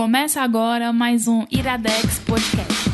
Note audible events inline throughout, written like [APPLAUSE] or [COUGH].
Começa agora mais um Iradex Podcast.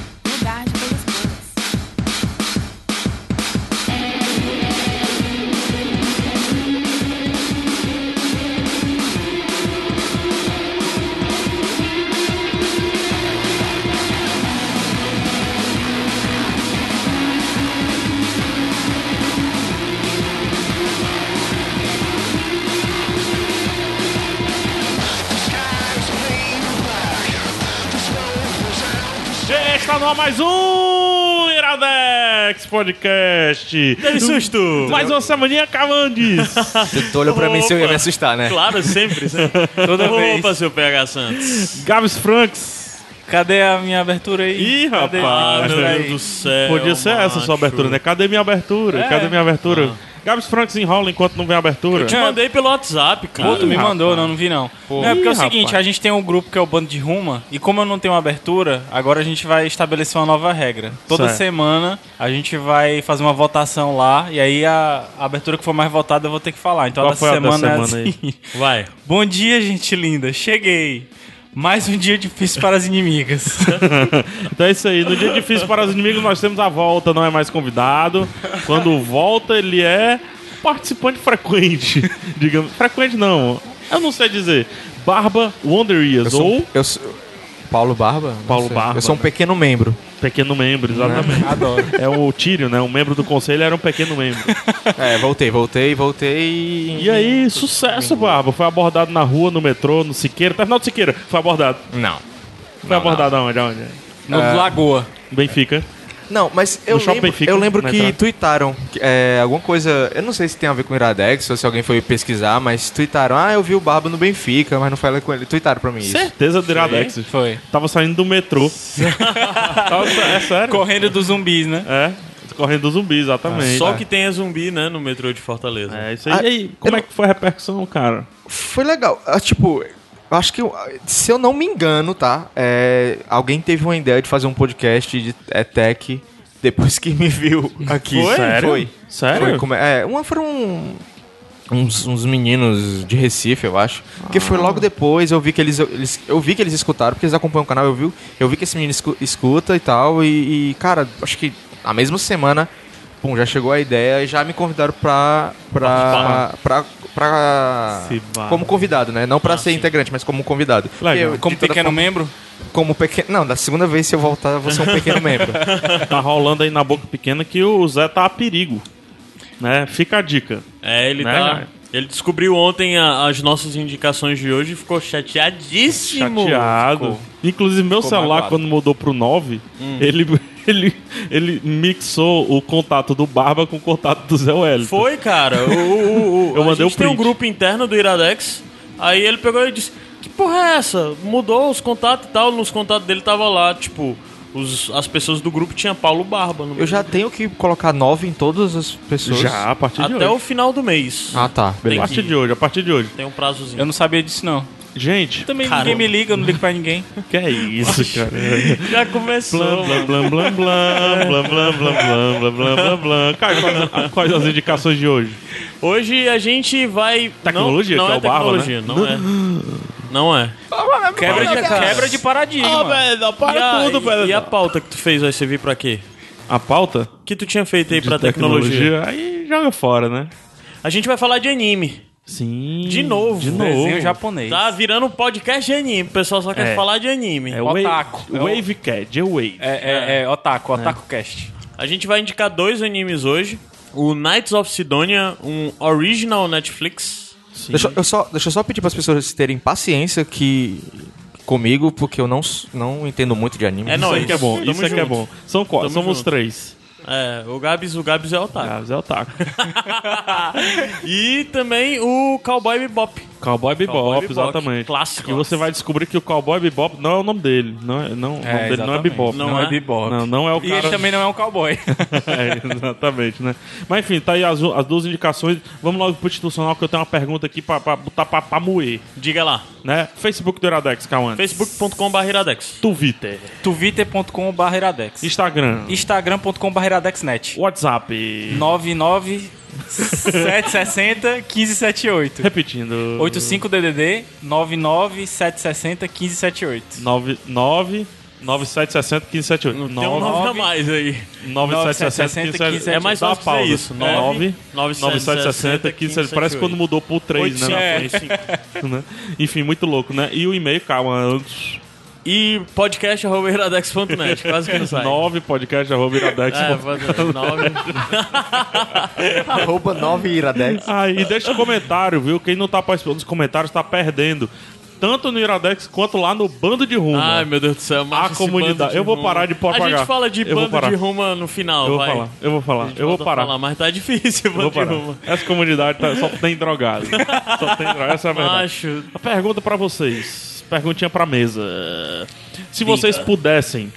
Mais um Iradex Podcast. Teve susto! Mais uma semaninha Cavandes. [LAUGHS] Tu olhou pra mim se eu ia me assustar, né? Claro, sempre, sempre. Toda vez. Opa, seu PH Santos. Gabs Franks. Cadê a minha abertura aí? Ih, Cadê? rapaz. Ah, meu Deus do céu. Podia ser essa a sua macho. abertura, né? Cadê minha abertura? É. Cadê minha abertura? Gabs Franks enrola enquanto não vem a abertura. Te mandei pelo WhatsApp, cara. Pô, tu me mandou, rapaz. não, não vi não. Pô. Não, é porque é o seguinte, rapaz. a gente tem um grupo que é o Bando de Ruma, e como eu não tenho uma abertura, agora a gente vai estabelecer uma nova regra. Toda Certo. semana a gente vai fazer uma votação lá, e aí a, a abertura que for mais votada eu vou ter que falar. Então Qual a da foi a da semana, semana é aí? assim. Vai. Bom dia, gente linda. Cheguei. Mais um dia difícil para as inimigas. [LAUGHS] Então é isso aí. No dia difícil para os inimigos, nós temos a volta, não é mais convidado. Quando volta, ele é participante frequente. [LAUGHS] Digamos. Frequente não. Eu não sei dizer. Barba Wonder Years. Eu sou, Ou eu sou- Paulo Barba? Não Paulo sei. Barba, Eu sou um pequeno membro. pequeno membro, exatamente. [LAUGHS] Adoro. É o Tírio, né? O membro do conselho era um pequeno membro. [LAUGHS] É, voltei, voltei, voltei. E aí, sucesso, Barba. Foi abordado na rua, no metrô, no Siqueira. Terminal do Siqueira. Foi abordado. Não. Foi Não, abordado aonde? aonde? No Lagoa. Benfica. Não, mas eu lembro, eu lembro na que entrada. tweetaram que, é, alguma coisa. Eu não sei se tem a ver com o Iradex ou se alguém foi pesquisar, mas tweetaram: Ah, eu vi o Barba no Benfica, mas não falei com ele. Tweetaram pra mim isso. Certeza do Iradex. Foi. Tava saindo do metrô. [LAUGHS] Tava- é sério? Correndo dos zumbis, né? É, correndo dos zumbis, exatamente. Só que tem é zumbi, né, no metrô de Fortaleza. É isso aí. Ah, e aí, como eu é que foi a repercussão, cara? Foi legal. Ah, tipo, eu acho que, se eu não me engano, tá? é, alguém teve uma ideia de fazer um podcast de é, tech depois que me viu aqui. Foi? Sério? Foi. Sério? Foi como- é, uma foram uns, uns meninos de Recife, eu acho. Porque foi logo depois, eu vi que eles, eles- eu vi que eles escutaram, porque eles acompanham o canal, eu vi, eu vi que esse menino escu- escuta e tal, e, e, cara, acho que na mesma semana, pum, já chegou a ideia e já me convidaram pra pra, pra, pra como convidado, né? Não pra Ah, ser sim. integrante, mas como convidado. Legal. Eu, Como pequeno forma, membro. como pequeno, não, da segunda vez se eu voltar, eu vou ser um pequeno membro. [LAUGHS] Tá rolando aí na boca pequena que o Zé tá a perigo. Né? Fica a dica. É, ele Né, tá. Ele descobriu ontem a- as nossas indicações de hoje e ficou chateadíssimo. Chateado. Ficou. Inclusive, meu Ficou celular, magoado. quando mudou pro 9, ele, ele, ele mixou o contato do Barba com o contato do Zé Wellington. Foi, cara. O, o- o- [LAUGHS] Eu a mandei gente o tem um grupo interno do Iradex. Aí ele pegou e disse: Que porra é essa? Mudou os contatos e tal. Nos contatos dele tava lá, tipo, os, as pessoas do grupo tinham Paulo Barba. No Eu já tenho que colocar nove em todas as pessoas. Já, a partir de Até hoje. o final do mês. Ah, tá. A Tem partir de hoje, a partir de hoje. Tem um prazozinho. Eu não sabia disso, não. Gente, Também Caramba. ninguém me liga, eu não ligo pra ninguém. que é isso, cara? Já começou. Blam, blam, blam, blam, blam, blam, blam, blam, blam, blam, blam, blam, blam. Caio, quais, quais as indicações de hoje? Hoje a gente vai. Tecnologia, não, não que é é o Barba, tecnologia, não é. Não é. Quebra de, cara. quebra de paradigma. velho, e, a, e a pauta que tu fez vai servir pra quê? A pauta? O que tu tinha feito aí pra de tecnologia? Aí joga fora, né? A gente vai falar de anime. Sim. De novo. De Desenho novo. japonês. Tá virando um podcast de anime. O pessoal só quer É. falar de anime. É o Wave, Otaku. É o- Wave Cat, é o Wave. É, é, é Otaku, Otaku Cast. A gente vai indicar dois animes hoje. O Knights of Sidonia, um original Netflix. Sim. Deixa, eu só, deixa eu só pedir para as pessoas terem paciência que comigo, porque eu não, s- não entendo muito de anime. É Isso nóis. aqui é bom, Tamo isso é junto. bom. São quatro, Tamo somos junto. três. É, o Gabs, o Gabs é otaku. Gabs é otaku. [LAUGHS] e também o Cowboy Bebop. Cowboy Bebop, Cowboy Bebop, exatamente. clássico. E você vai descobrir que o Cowboy Bebop não é o nome dele. Não é, não, o nome dele não é. Bebop. Não Não, é? é Bebop. Não, não é o E cara... ele também não é um cowboy. [LAUGHS] é, exatamente, né? Mas enfim, tá aí as, as duas indicações. Vamos logo pro institucional, que eu tenho uma pergunta aqui pra, pra botar pra, pra moer, Diga lá. né? Facebook do Iradex, Kawan. facebook.com.br iradex. Twitter. twitter.com.br iradex. Instagram. Instagram.com.br iradexnet. WhatsApp. 99 760 1578. Repetindo. 85DDD 99760 1578. 99 9760 1578. Tem um nove a mais aí. 9760 1578. É mais Dá fácil pausa. isso. 9 9760 9760 1578. Parece quando mudou pro 3, né? na É. frente, né? Enfim, muito louco, né? E o e-mail, calma, antes. E podcast.iradex.net, quase que não sai. 9 podcast arroba iradex. É, pode nove. [LAUGHS] Arroba 9 iradex. Ah, e deixa um comentário, viu? Quem não tá participando dos comentários tá perdendo. Tanto no Iradex quanto lá no Bando de Ruma. Ai, meu Deus do céu. macho, A esse comunidade. bando de Eu vou ruma. parar de A propagar. gente fala de Eu vou bando parar. de ruma no final, eu vou vai. falar, eu vou falar, A gente eu vou volta a parar. falar, mas tá difícil Eu vou bando de parar. ruma. Essa comunidade tá- só tem drogado. [LAUGHS] só tem drogado, essa é a verdade. Macho, A pergunta pra vocês. Perguntinha pra mesa. Se vocês pudessem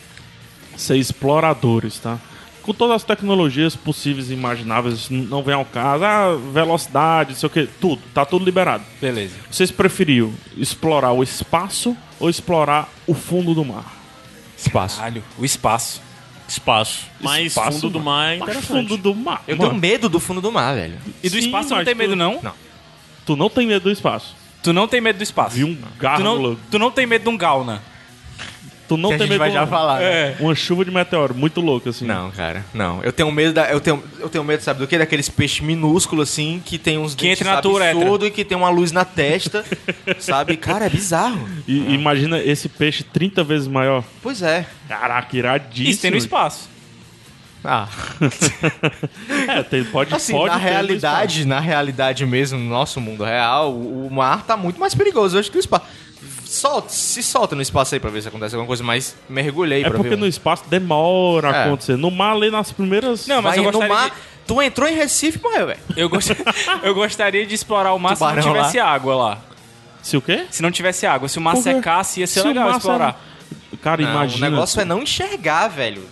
ser exploradores, tá? Com todas as tecnologias possíveis e imagináveis, não vem ao caso. Ah, velocidade, não sei o que, tudo. Tá tudo liberado. Beleza. Vocês preferiam explorar o espaço ou explorar o fundo do mar? Espaço. Caralho, o espaço. espaço. Mas Espaço, fundo do mar é Mas interessante. fundo do mar. Eu Mano, tenho medo do fundo do mar, velho. E do Sim, espaço tu não tem tu- medo, não? Não. Tu não tem medo do espaço. Tu não tem medo do espaço. Vi um Tu gárgula. não, tu não tem medo de um Gauna. Tu não que a tem gente medo vai de já uma- falar. né? É. Uma chuva de meteoro, muito louco, assim. Não, cara, não. Eu tenho medo da. Eu tenho, eu tenho medo, sabe do que? Daqueles peixes minúsculos, assim, que tem uns Que dentes entra na tua uretra. absurdos e que tem uma luz na testa. [LAUGHS] sabe? Cara, é bizarro. E imagina esse peixe 30 vezes maior. Pois é. Caraca, iradíssimo. Isso tem no espaço. Ah. [LAUGHS] É, tem, pode, Assim, pode na realidade, na realidade mesmo, no nosso mundo real, o o mar tá muito mais perigoso hoje que o espaço. Solta, se solta no espaço aí pra ver se acontece alguma coisa, mas mergulhei. É pra porque ver. no espaço demora a É. acontecer. No mar, ali nas primeiras... Não, mas Vai eu no gostaria mar, de- tu entrou em Recife, morreu, velho. Eu, gost... [LAUGHS] eu gostaria de explorar o mar se não tivesse água lá. Se o quê? Se não tivesse água. Se o mar secasse, ia ser Se o legal explorar. Cara, Não, imagina... o negócio é não enxergar, velho,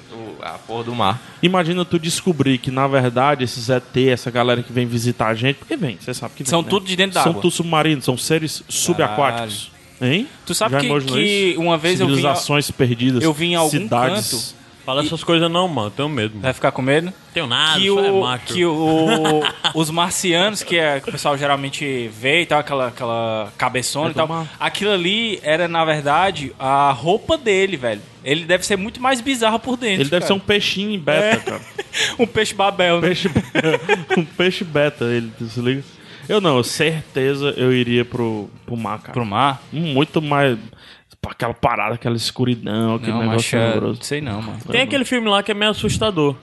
a porra do mar. Imagina tu descobrir que, na verdade, esses ET, essa galera que vem visitar a gente... Porque vem, você sabe que vem, São né? tudo de dentro São d'água. tudo submarinos, são seres subaquáticos. Hein? Tu sabe Já que- imaginou que isso? uma vez eu vi- Civilizações perdidas. eu vi em algum cidades. Fala essas coisas não, mano. Tenho medo. Mano. Vai ficar com medo? Tenho nada, que só é o, macho. que [LAUGHS] o, os marcianos, que, é, que o pessoal geralmente vê e tal, aquela, aquela cabeçona É e tal, aquilo ali era, na verdade, a roupa dele, velho. Ele deve ser muito mais bizarro por dentro. Ele deve ser cara. um peixinho em beta, cara. [LAUGHS] um peixe babel, né? Peixe, [LAUGHS] um peixe beta, ele se liga. Eu não, certeza eu iria pro, pro mar, cara. Pro mar? Muito mais. Pra Aquela parada, aquela escuridão, aquele Não, negócio é- horroroso. não sei não, mano. Tem aquele filme lá que é meio assustador.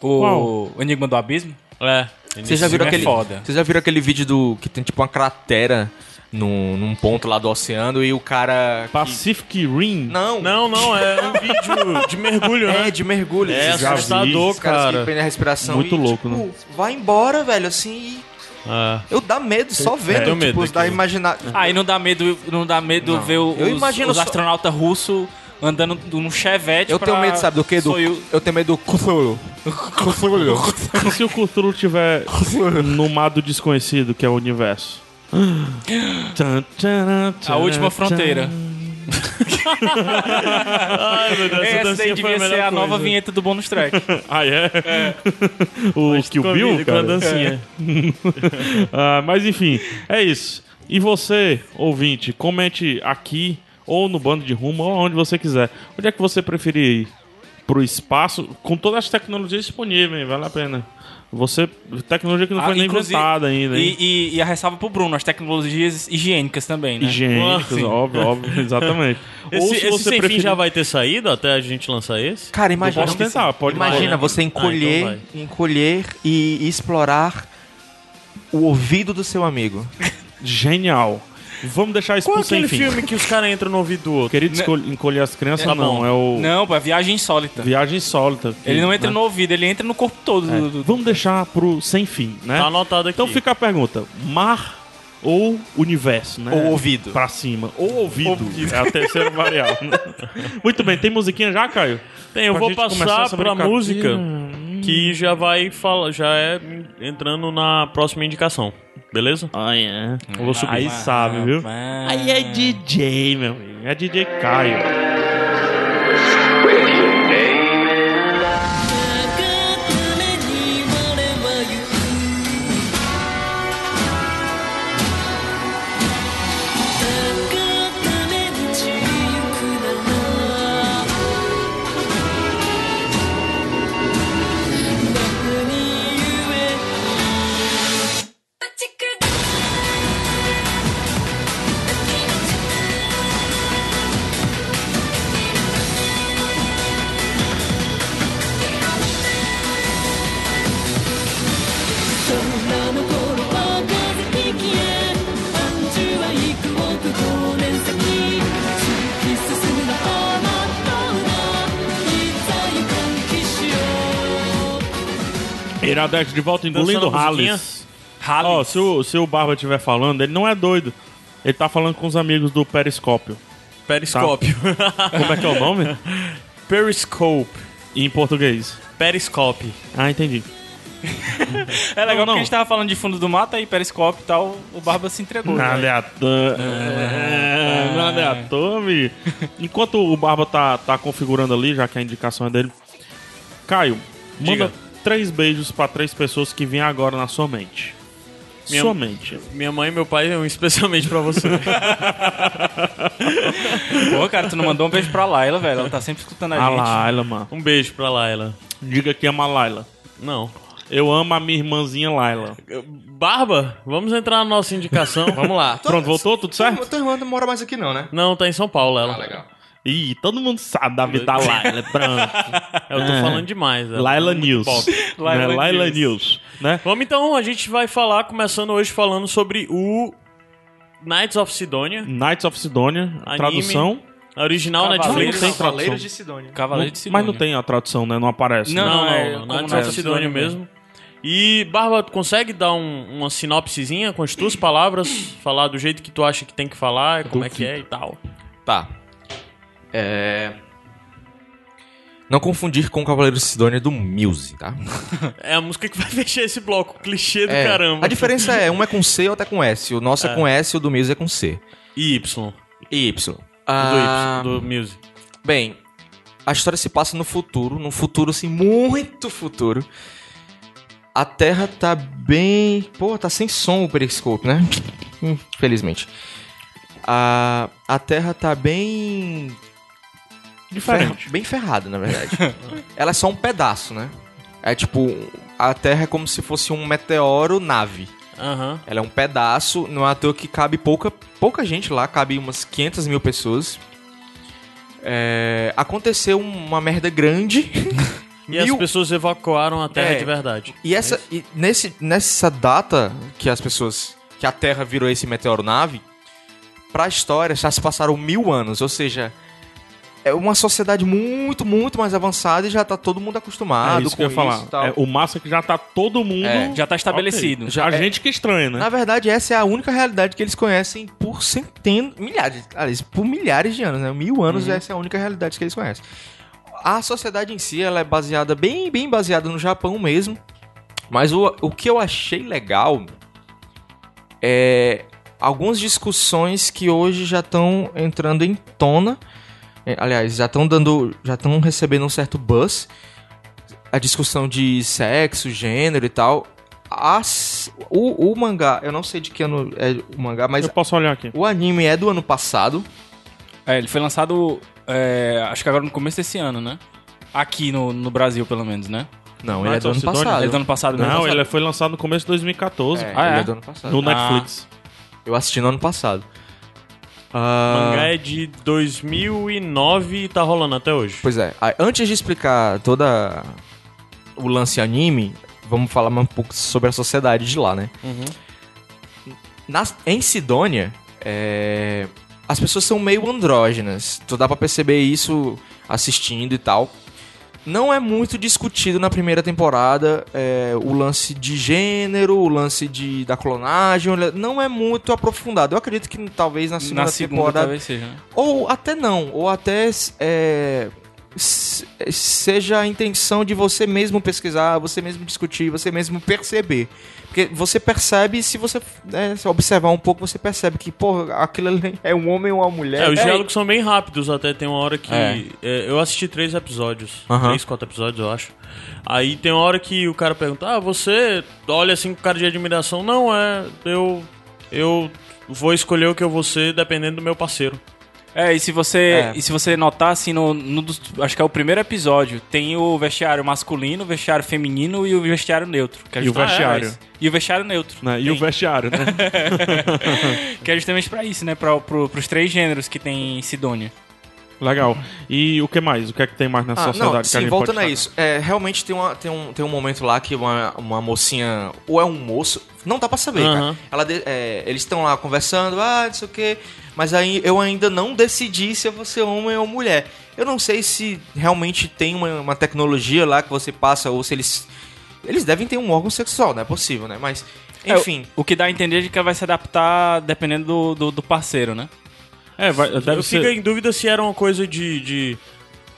O, o Enigma do Abismo? É. Vocês já viram é aquele, foda. Vocês já viram aquele vídeo do que tem tipo uma cratera num, num ponto lá do oceano e o cara que- Pacific Rim. Não, Não, não, é um [LAUGHS] vídeo de mergulho, né? É, de mergulho. É assustador, esses caras que cara. prendem a respiração Muito e, louco, tipo, né? vai embora, velho, assim, e É. eu dá medo só vendo, tenho medo tipo, dá imaginar... Ah, e não dá medo, não dá medo Não. ver o- Eu os, imagino os só- astronautas russos andando num chevette Eu pra- tenho medo, sabe do quê? Do, Soyuz- eu tenho medo do Cthulhu. Cthulhu. [LAUGHS] Se o Cthulhu tiver no mar do desconhecido, que é o universo. A última fronteira. Ai, meu Deus, Essa dancinha daí devia melhor ser a coisa. nova vinheta do bônus track. [LAUGHS] Ah, é? o Kill Com a Bill, com a dancinha. [LAUGHS] Ah, mas enfim, é isso. E você, ouvinte, comente aqui ou no bando de rumo ou onde você quiser. Onde é que você preferir ir? Pro espaço, com todas as tecnologias disponíveis, vale a pena. Você, tecnologia que não foi Ah, nem inclusive- inventada ainda? E, e- e a ressalva pro Bruno, as tecnologias higiênicas também, né? Higiênicos, Sim. óbvio, óbvio, [LAUGHS] exatamente. Esse, ou se esse você sem fim preferir... já vai ter saído até a gente lançar esse? Cara, imagina, posso tentar, pode imagina você encolher, Ah, então encolher e, e explorar o ouvido do seu amigo. Genial. Vamos deixar isso Qual é pro sem aquele fim. filme que os caras entram no ouvido do outro? Querido escol- encolher as crianças, Tá não, bom. é o Não, pô, é viagem insólita. Viagem Insólita. que, Ele não entra né? no ouvido, ele entra no corpo todo. É. do- do- Vamos deixar pro sem fim, né? Tá anotado aqui. Então fica a pergunta: mar ou universo, né? Ou ouvido. Pra cima. Ou ouvido. É a terceira variável. né? [LAUGHS] Muito bem, tem musiquinha já, Caio? Tem, eu Pra vou gente começar passar essa pra brincadeira. música que já vai falar, já é entrando na próxima indicação. Beleza? Ah, é. Eu vou subir. Aí sabe, viu? Aí é DJ, meu amigo. É DJ Caio. Iradex de volta engolindo musiquinha. Halles. Ó, se o, se o Barba estiver falando, ele não é doido. Ele tá falando com os amigos do Periscópio. Periscópio. Como é que é o nome? [LAUGHS] Periscope. em português. Periscope. Ah, entendi. É legal Não, não. a gente tava falando de fundo do mato aí, periscópio e tal, o Barba se entregou. Nada né? é à toa. É, Nada é à toa, amigo. Enquanto o Barba tá, tá configurando ali, já que a indicação é dele. Caio, manda Diga. Três beijos pra três pessoas que vêm agora na sua mente. Minha- Sua mente. Minha mãe e meu pai, um especialmente pra você. [LAUGHS] Pô, cara, tu não mandou um beijo pra Laila, velho. Ela tá sempre escutando a A gente. Laila, mano. Um beijo pra Laila. Diga que ama a Laila. Não. Eu amo a minha irmãzinha Laila. Barba, vamos entrar na nossa indicação. Vamos lá. Pronto, voltou? Tudo certo? Tua irmã não mora mais aqui não, né? Não, tá em São Paulo ela. Ah, legal. Ih, todo mundo sabe da vida da Laila. [LAUGHS] Pronto. Eu tô É. falando demais. Laila é muito News. pop. Laila, Laila Laila News. News. Né? Vamos então, a gente vai falar, começando hoje falando sobre o Knights of Sidonia, Knights of Sidonia, Anime. tradução. a original Cavaleiros. Netflix. Tem tradução. Cavaleiros de Sidônia. Cavaleiro Não- de Sidônia. mas não tem a tradução, né? Não aparece. Não, Não, não, é não, Knights of of Sidonia Sidonia mesmo. E, Barba, tu consegue dar um- uma sinopsezinha com as tuas palavras? falar do jeito que tu acha que tem que falar, como é que é e tal. Tá. É... Não confundir com Cavaleiros de Sidônia do Muse, tá? [LAUGHS] É a música que vai fechar esse bloco, clichê do É, caramba. A diferença é, um é com C e outro é com S. O nosso é, com S e o do Muse é com C. E Y. E Y. Do Ah, Y, do Music. Bem, a história se passa no futuro, num futuro assim, muito futuro. A Terra tá bem. Pô, tá sem som o periscope, né? [LAUGHS] Infelizmente. A, a Terra tá bem. Diferente. ferra- bem ferrada, na verdade. [LAUGHS] Ela é só um pedaço, né? É tipo. A Terra é como se fosse um meteoro nave. Aham. Ela é um pedaço, não é à toa que cabe pouca, pouca gente lá, cabe umas 500 mil pessoas. É, aconteceu uma merda grande. [LAUGHS] E as Mil- pessoas evacuaram a Terra É. de verdade. E essa e nesse, nessa data que as pessoas. que a Terra virou esse meteoro nave, pra história já se passaram mil anos. Ou seja, é uma sociedade muito, muito mais avançada e já tá todo mundo acostumado é isso com que eu ia falar. É, o massa é que já tá todo mundo. É, Já tá estabelecido. Ok. Já a é- gente que estranha, né? Na verdade, essa é a única realidade que eles conhecem por centenas, milhares, aliás, por milhares de anos, né? Mil anos, essa é a única realidade que eles conhecem. A sociedade em si, ela é baseada, bem, bem baseada no Japão mesmo. Mas o, o que eu achei legal é algumas discussões que hoje já estão entrando em tona. É, Aliás, já estão dando, já estão recebendo um certo buzz. A discussão de sexo, gênero e tal. As, o, o mangá, eu não sei de que ano é o mangá, mas Eu posso olhar aqui. o anime é do ano passado. É, ele foi lançado, é, acho que agora no começo desse ano, né? Aqui no, no Brasil, pelo menos, né? Não, ele é do of ano passado. Ele é do ano passado mesmo. Não, ele foi lançado no começo de 2014. É, Ah, ele é? é do ano passado. No Netflix. Eu assisti no ano passado. Ah, O mangá é de 2009 e tá rolando até hoje. Pois é, aí, antes de explicar toda o lance anime, vamos falar mais um pouco sobre a sociedade de lá, né? Nas- em Sidônia, é, as pessoas são meio andrógenas. Tu dá pra perceber isso assistindo e tal. Não é muito discutido na primeira temporada é, o lance de gênero, o lance de, da clonagem, não é muito aprofundado. Eu acredito que talvez na segunda, Na segunda temporada talvez seja, né? ou até não, ou até é, seja a intenção de você mesmo pesquisar, você mesmo discutir, você mesmo perceber. Porque você percebe, se você né, se observar um pouco, você percebe que, pô, aquilo ali [LAUGHS] é um homem ou uma mulher. É, os É, diálogos são bem rápidos até. Tem uma hora que. É. é, eu assisti três episódios. Três, quatro episódios, eu acho. Aí tem uma hora que o cara pergunta: Ah, você olha assim com cara de admiração. Não, é. Eu. Eu vou escolher o que eu vou ser dependendo do meu parceiro. É, e se você, É. e se você notar, assim, no, no acho que é o primeiro episódio, tem o vestiário masculino, o vestiário feminino e o vestiário neutro. Que é E o vestiário. isso. E o vestiário neutro. Né? E o vestiário, né? [LAUGHS] Que é justamente pra isso, né? Pra, pro, pros três gêneros que tem em Sidônia. Legal. E o que mais? O que é que tem mais nessa Ah, sociedade não, que a sim, gente voltando pode a isso. É, realmente tem, uma, tem, um, tem um momento lá que uma, uma mocinha, ou é um moço, não dá pra saber, Aham. cara. Ela de- é, eles estão lá conversando, ah, não sei o quê, mas aí eu ainda não decidi se eu vou ser homem ou mulher. Eu não sei se realmente tem uma, uma tecnologia lá que você passa, ou se eles Eles devem ter um órgão sexual, não é possível, né? Mas, É, enfim. o, o que dá a entender é que ela vai se adaptar dependendo do, do, do parceiro, né? É, vai, deve Eu fico ser. em dúvida se era uma coisa de. de,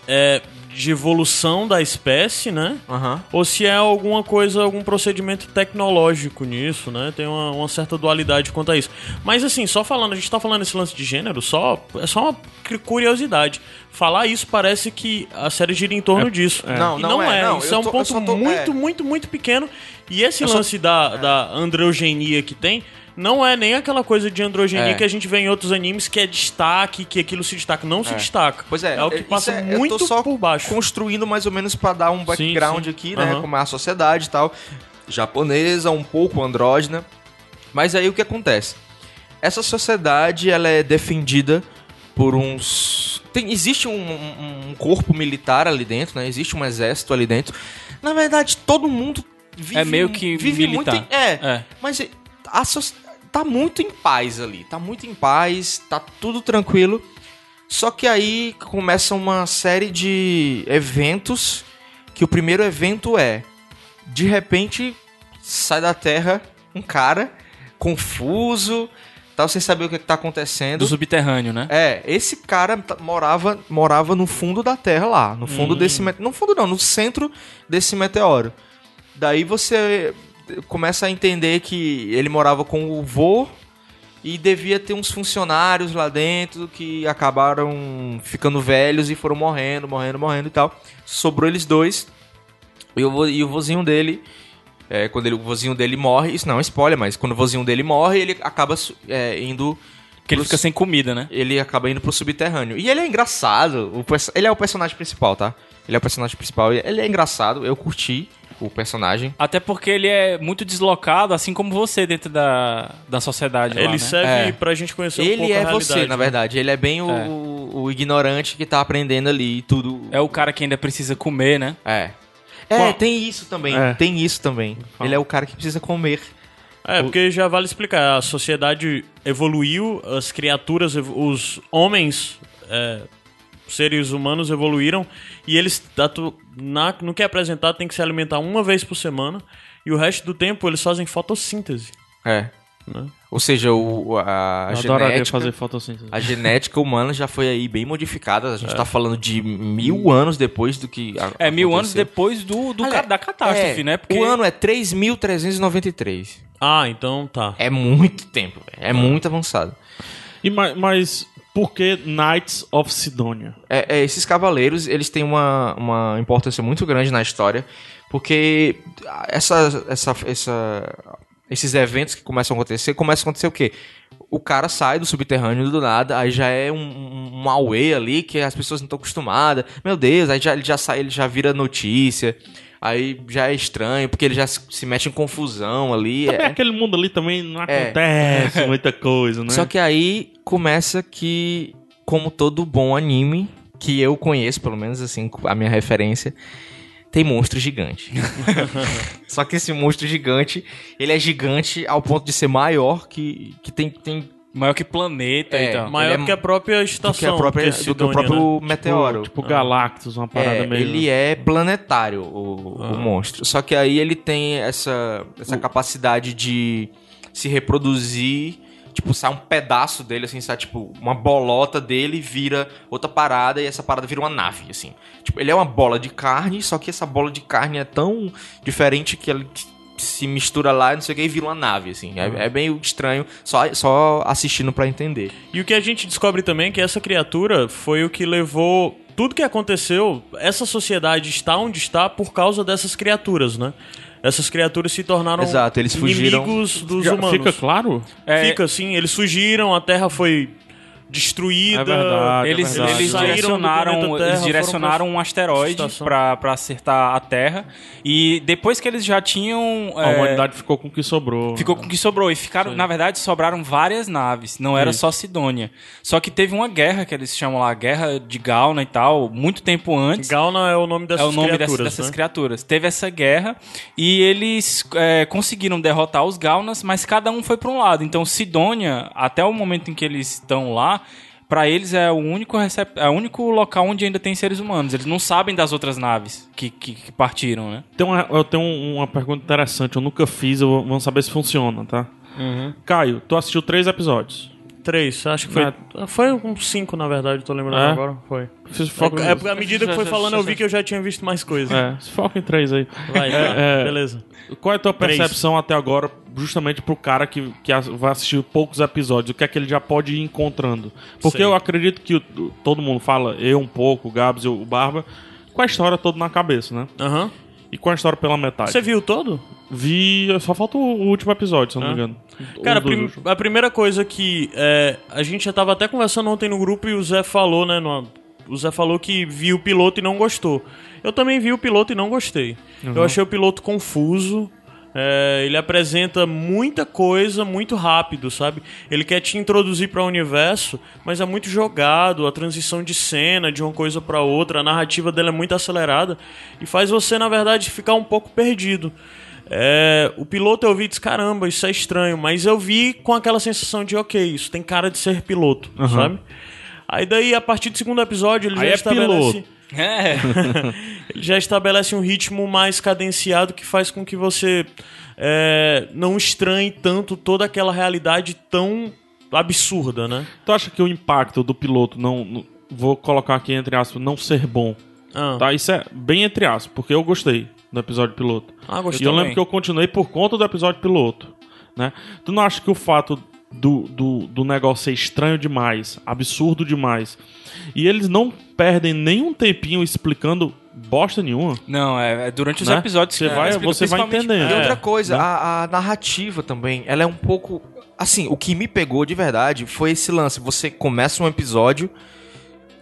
é, de evolução da espécie, né? Aham. Ou se é alguma coisa, algum procedimento tecnológico nisso, né? Tem uma, uma certa dualidade quanto a isso. Mas assim, só falando, a gente tá falando esse lance de gênero, só é só uma cu- curiosidade. Falar isso parece que a série gira em torno disso. Não, E não não é, é. não, isso é um tô- ponto só tô- muito, é. muito, muito pequeno. E esse Eu só- lance da, da androgenia que tem. Não é nem aquela coisa de androgenia É. que a gente vê em outros animes que é destaque, que aquilo se destaca. Não se destaca. Pois é, É o que isso passa é- eu tô muito só por baixo. construindo mais ou menos pra dar um background sim. aqui, né? Aham. Como é a sociedade e tal. Japonesa, um pouco andrógena. Mas aí o que acontece? Essa sociedade, ela é defendida por uns... Tem, existe um, um- um corpo militar ali dentro, né? Existe um exército ali dentro. Na verdade, todo mundo vive... É meio que vive militar. Muito em, é, É. mas a tá muito em paz ali. Tá muito em paz, tá tudo tranquilo. Só que aí começa uma série de eventos. Que o primeiro evento é: de repente sai da Terra um cara confuso, tal, sem saber o que, que tá acontecendo. Do subterrâneo, né? É, esse cara tá- morava, morava no fundo da Terra lá, no fundo desse meteoro. No fundo não, no centro desse meteoro. Daí você começa a entender que ele morava com o vô e devia ter uns funcionários lá dentro que acabaram ficando velhos e foram morrendo, morrendo, morrendo e tal. Sobrou eles dois. E o, e o vozinho dele, é, quando ele- o vozinho dele morre, isso não é spoiler, mas quando o vozinho dele morre, ele acaba é, indo Porque ele fica sem comida, né? ele acaba indo pro subterrâneo. E ele é engraçado. Ele é o personagem principal, tá? Ele é o personagem principal. Ele é engraçado. Eu curti o personagem. Até porque ele é muito deslocado, assim como você dentro da, da sociedade lá, Ele né? serve É. pra gente conhecer um ele pouco a é realidade. você, na né? verdade. Ele é bem o, É. o ignorante que tá aprendendo ali e tudo. É o cara que ainda precisa comer, né? É. É, Qual- tem isso também. É. Tem isso também. Ele é o cara que precisa comer. É, porque já vale explicar. A sociedade evoluiu, as criaturas, os homens, é, seres humanos evoluíram e eles, na- no que é apresentado, tem que se alimentar uma vez por semana e o resto do tempo eles fazem fotossíntese. É. Né? Ou seja, o, a, Eu adoraria genética. fazer fotossíntese. A genética humana já foi aí bem modificada. A É. gente tá falando de mil anos depois do que. a- É mil anos depois do, do Olha, ca- da catástrofe, é, né? Porque O ano é 3.393. Ah, então tá. É muito tempo, velho. É muito avançado. E, ma- mas por que Knights of Sidonia? É, é, esses cavaleiros, eles têm uma, uma importância muito grande na história, porque essa, essa, essa, esses eventos que começam a acontecer, começam a acontecer o quê? O cara sai do subterrâneo do nada, aí já é um, um, um auê ali que as pessoas não estão acostumadas. Meu Deus, aí já, ele já sai, ele já vira notícia. Aí já é estranho, porque ele já se se mete em confusão ali. Também é- aquele mundo ali também não É. acontece [LAUGHS] muita coisa, né? Só que aí começa que, como todo bom anime, que eu conheço, pelo menos assim, a minha referência, tem monstro gigante. [LAUGHS] Só que esse monstro gigante, ele é gigante ao ponto de ser maior que, que tem, tem maior que planeta É, e tal. Maior é que a própria estação. que, a própria, é do que o próprio né? meteoro. Tipo Galactus, uma parada É, meio... ele é planetário, o, o monstro. Só que aí ele tem essa, essa capacidade de se reproduzir. Tipo, sai um pedaço dele, assim, sai, tipo, uma bolota dele vira outra parada e essa parada vira uma nave, assim. Tipo, ele é uma bola de carne, só que essa bola de carne é tão diferente que ele se mistura lá, não sei o que, e vira uma nave, assim. É, é meio estranho, só, só assistindo pra entender. E o que a gente descobre também é que essa criatura foi o que levou tudo que aconteceu. Essa sociedade está onde está por causa dessas criaturas, né? Essas criaturas se tornaram Exato, eles fugiram- inimigos dos Já humanos. Fica claro? É, Fica assim, eles fugiram, a Terra foi destruída. É verdade, é Eles, verdade. eles direcionaram, Terra, eles direcionaram um asteroide pra acertar a Terra. E depois que eles já tinham. A é, humanidade ficou com o que sobrou. Ficou com o que sobrou. E ficaram, na verdade, sobraram várias naves. Não era Isso. só Sidônia. Só que teve uma guerra que eles chamam lá, a Guerra de Gauna e tal, muito tempo antes. Gauna é o nome dessas é o nome dessas, criaturas, dessas né? criaturas. Teve essa guerra e eles é, conseguiram derrotar os Gaunas, mas cada um foi para um lado. Então, Sidônia, até o momento em que eles estão lá, pra eles é o único recep... é o único local onde ainda tem seres humanos. Eles não sabem das outras naves que, que, que partiram, né? Uma- eu tenho um- uma pergunta interessante, eu nunca fiz, eu vou- vamos saber se funciona, tá? Caio, tu assistiu três episódios. Três, acho que foi. Ah. Foi uns cinco, na verdade, tô lembrando É? agora. Foi. Foco É, porque à medida que foi falando, eu vi que eu já tinha visto mais coisas. É, se foca em três aí. Vai, tá. É, é. Beleza. Qual é a tua Três. percepção até agora, justamente pro cara que, que vai assistir poucos episódios? O que é que ele já pode ir encontrando? Porque Sei. eu acredito que todo mundo fala, eu um pouco, o Gabs e o Barba, com a história toda na cabeça, né? Aham. E com a história pela metade. Você viu todo? Vi, só falta o último episódio, se não me engano. Cara, a, prim- a primeira coisa que é, a gente já tava até conversando ontem no grupo e o Zé falou, né? no- o Zé falou que viu o piloto e não gostou. Eu também vi o piloto e não gostei. Eu achei o piloto confuso. é, ele apresenta muita coisa muito rápido, sabe? Ele quer te introduzir para o universo, mas é muito jogado. A transição de cena de uma coisa para outra, a narrativa dele é muito acelerada e faz você, na verdade, ficar um pouco perdido. É, o piloto eu vi e disse, caramba, isso é estranho, mas eu vi com aquela sensação de, ok, isso tem cara de ser piloto, sabe? Aí daí, a partir do segundo episódio, ele Aí já é estabelece... piloto. É. [LAUGHS] ele já estabelece um ritmo mais cadenciado que faz com que você é, não estranhe tanto toda aquela realidade tão absurda, né? Tu acha que o impacto do piloto não. não- vou colocar aqui entre aspas, não ser bom. Ah, Tá? Isso é bem entre aspas, porque eu gostei do episódio piloto. ah E gostei. eu lembro que eu continuei por conta do episódio piloto. Né? Tu não acha que o fato do, do, do negócio ser estranho demais, absurdo demais, e eles não perdem nenhum tempinho explicando bosta nenhuma? Não, é, é durante os Né? episódios Você que vai- explica você vai entendendo. E É, outra coisa, né? a, a narrativa também, ela é um pouco. Assim, o que me pegou de verdade foi esse lance. Você começa um episódio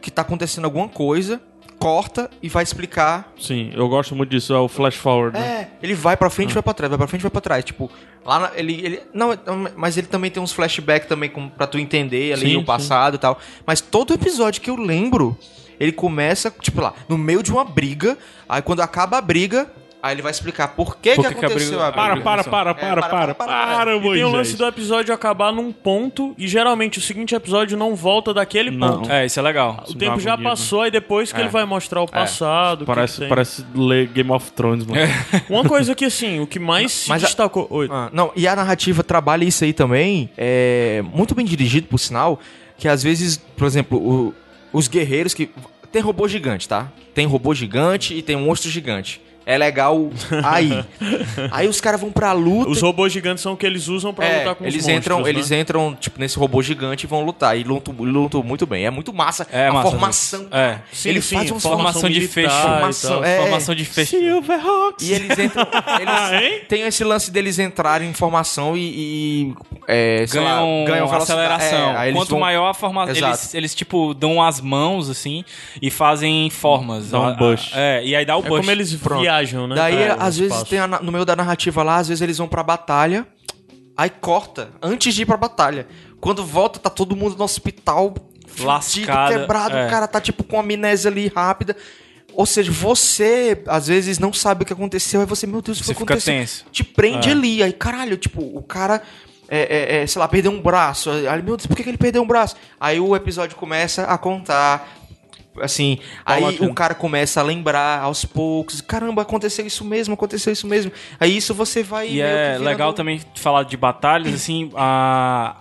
que tá acontecendo alguma coisa, corta e vai explicar. Sim, eu gosto muito disso, é o flash forward. né? É, ele vai pra frente e vai pra trás, vai pra frente e vai pra trás. Tipo, lá na- ele, ele. Não, mas ele também tem uns flashbacks também com, pra tu entender ali Sim, o passado e tal. Mas todo episódio que eu lembro, ele começa, tipo lá, no meio de uma briga. Aí quando acaba a briga, aí ele vai explicar por que, Por que, que que a aconteceu briga- a briga. Para, para, para, É, para, para, para, E tem o lance do episódio acabar num ponto e geralmente o seguinte episódio não volta daquele Não. ponto. É, isso é legal. O tempo já agonia, passou e depois que É. ele vai mostrar o passado. o que Parece, que tem. parece ler Game of Thrones, mano. Uma coisa que, assim, o que mais se Mas a- destacou... Oi. Ah, não, e a narrativa trabalha isso aí também, é muito bem dirigido, por sinal, que às vezes, por exemplo, o- os guerreiros que. Tem robô gigante, tá? Tem robô gigante e tem um monstro gigante. É legal aí. [LAUGHS] aí os caras vão pra luta. Os robôs gigantes são o que eles usam pra É, lutar com eles os monstros, entram, né? eles entram tipo nesse robô gigante e vão lutar e lutam, lutam muito bem. É muito massa É a massa, formação. É. Sim, ele sim, faz uma Formação de fecho. Formação, é. Formação de fecho. Silverhawks. E eles entram. Eles [LAUGHS] Hein? tem esse lance deles entrarem em formação e. e, é, sei lá, ganham, ganham aceleração. É, Quanto vão- maior a formação, eles, eles tipo dão as mãos assim e fazem formas. Dá um A- a- bush. É, e aí dá o É bush. como eles Pronto. Viajam, né? Daí, pra- às vezes, tem a no meio da narrativa lá, às vezes eles vão pra batalha, aí corta, antes de ir pra batalha. Quando volta, tá todo mundo no hospital, Lascada, quebrado, é. o cara tá tipo com amnésia ali rápida. Ou seja, você, às vezes, não sabe o que aconteceu, aí você, meu Deus, o que Você aconteceu? tenso. Te prende É. ali, aí caralho, tipo, o cara, é, é, é, sei lá, perdeu um braço. Aí, meu Deus, por que, que ele perdeu um braço? Aí o episódio começa a contar. Assim, aí bacana. o cara começa a lembrar aos poucos, caramba, aconteceu isso mesmo, aconteceu isso mesmo. Aí isso você vai. E é legal também falar de batalhas, assim, a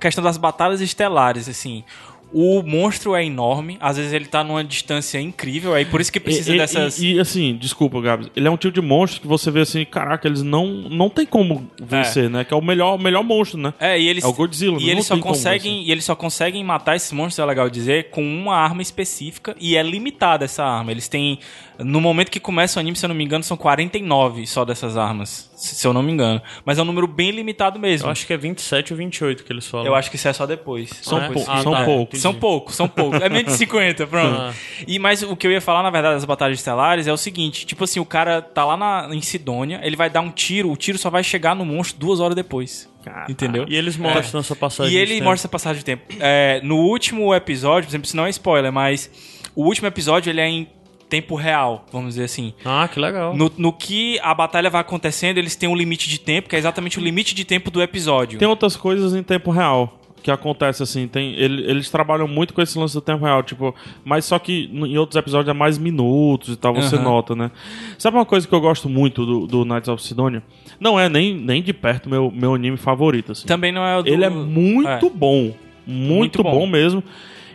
questão das batalhas estelares, assim. O monstro é enorme, às vezes ele tá numa distância incrível, aí por isso que precisa e, e- dessas. E, e, assim, desculpa, Gabs. Ele é um tipo de monstro que você vê assim, caraca, eles não, não tem como vencer, né? Que é o melhor, o melhor monstro, né? É, e eles, É o Godzilla, e não eles só conseguem E eles só conseguem matar esses monstros, é legal dizer, com uma arma específica e é limitada essa arma. Eles têm. No momento que começa o anime, se eu não me engano, são 49 só dessas armas. Se eu não me engano. Mas é um número bem limitado mesmo. Eu acho que é 27 ou 28 que eles falam. Eu acho que isso é só depois. São, Ah, pou- ah, são tá. poucos. São poucos, são poucos. É menos de 50, pronto. Ah. E mas o que eu ia falar, na verdade, das batalhas estelares é o seguinte: tipo assim, o cara tá lá na, em Sidônia, ele vai dar um tiro, o tiro só vai chegar no monstro duas horas depois. Entendeu? E eles mostram essa passagem. E ele de tempo. mostra essa passagem de tempo. É, no último episódio, por exemplo, isso não é spoiler, mas o último episódio ele é em tempo real, vamos dizer assim. Ah, que legal. No, no que a batalha vai acontecendo, eles têm um limite de tempo, que é exatamente o limite de tempo do episódio. Tem outras coisas em tempo real. que acontece assim, tem, ele- eles trabalham muito com esse lance do tempo real, tipo, mas só que em outros episódios é mais minutos e tal, você Aham. nota, né? Sabe uma coisa que eu gosto muito do, do Knights of Sidonia? Não é nem, nem de perto meu, meu anime favorito, assim. Também não é o do... Ele é muito É. bom. Muito, Muito bom. bom. mesmo.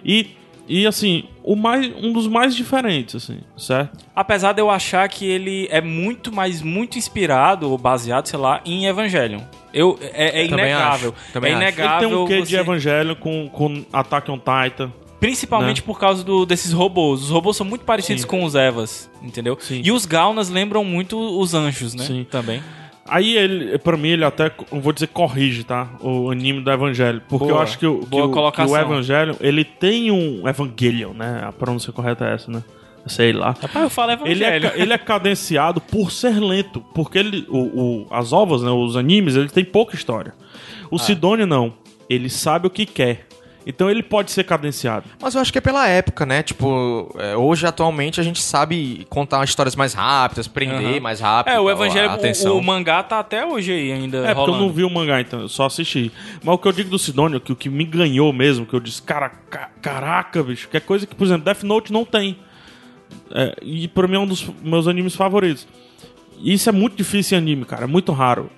E, e assim, o mais, um dos mais diferentes, assim, certo? Apesar de eu achar que ele é muito, mas muito inspirado ou baseado, sei lá, em Evangelion. Eu, é, é Também inegável. acho, também é acho. Ele inegável. tem um quê de você- Evangelho com, com Attack on Titan. Principalmente né? por causa do- desses robôs. Os robôs são muito parecidos Sim. com os Evas, entendeu? Sim. E os Gaunas lembram muito os anjos, né? Sim. Também. Aí ele, pra mim, ele até, eu vou dizer, corrige, tá? O anime do Evangelho. Porque eu Boa. acho que, o, que, o, que o Evangelho, ele tem um Evangelion, né? A pronúncia correta é essa, né? Sei lá. Rapaz, eu falo Ele é, Evangelho. ele é cadenciado por ser lento, porque ele, o, o- as ovas, né, os animes, ele tem pouca história. O Sidônio não, ele sabe o que quer. Então ele pode ser cadenciado. Mas eu acho que é pela época, né? Tipo, é, hoje, atualmente, a gente sabe contar histórias mais rápidas, prender Aham. mais rápido. É, o Evangelho, a o- o, mangá tá até hoje aí ainda É, porque eu rolando. não vi o mangá, então, eu só assisti. Mas o que eu digo do Sidônio, que o que me ganhou mesmo, que eu disse, cara, ca- caraca, bicho, que é coisa que, por exemplo, Death Note não tem. É, e pra mim é um dos meus animes favoritos. E isso é muito difícil em anime, cara, é muito raro.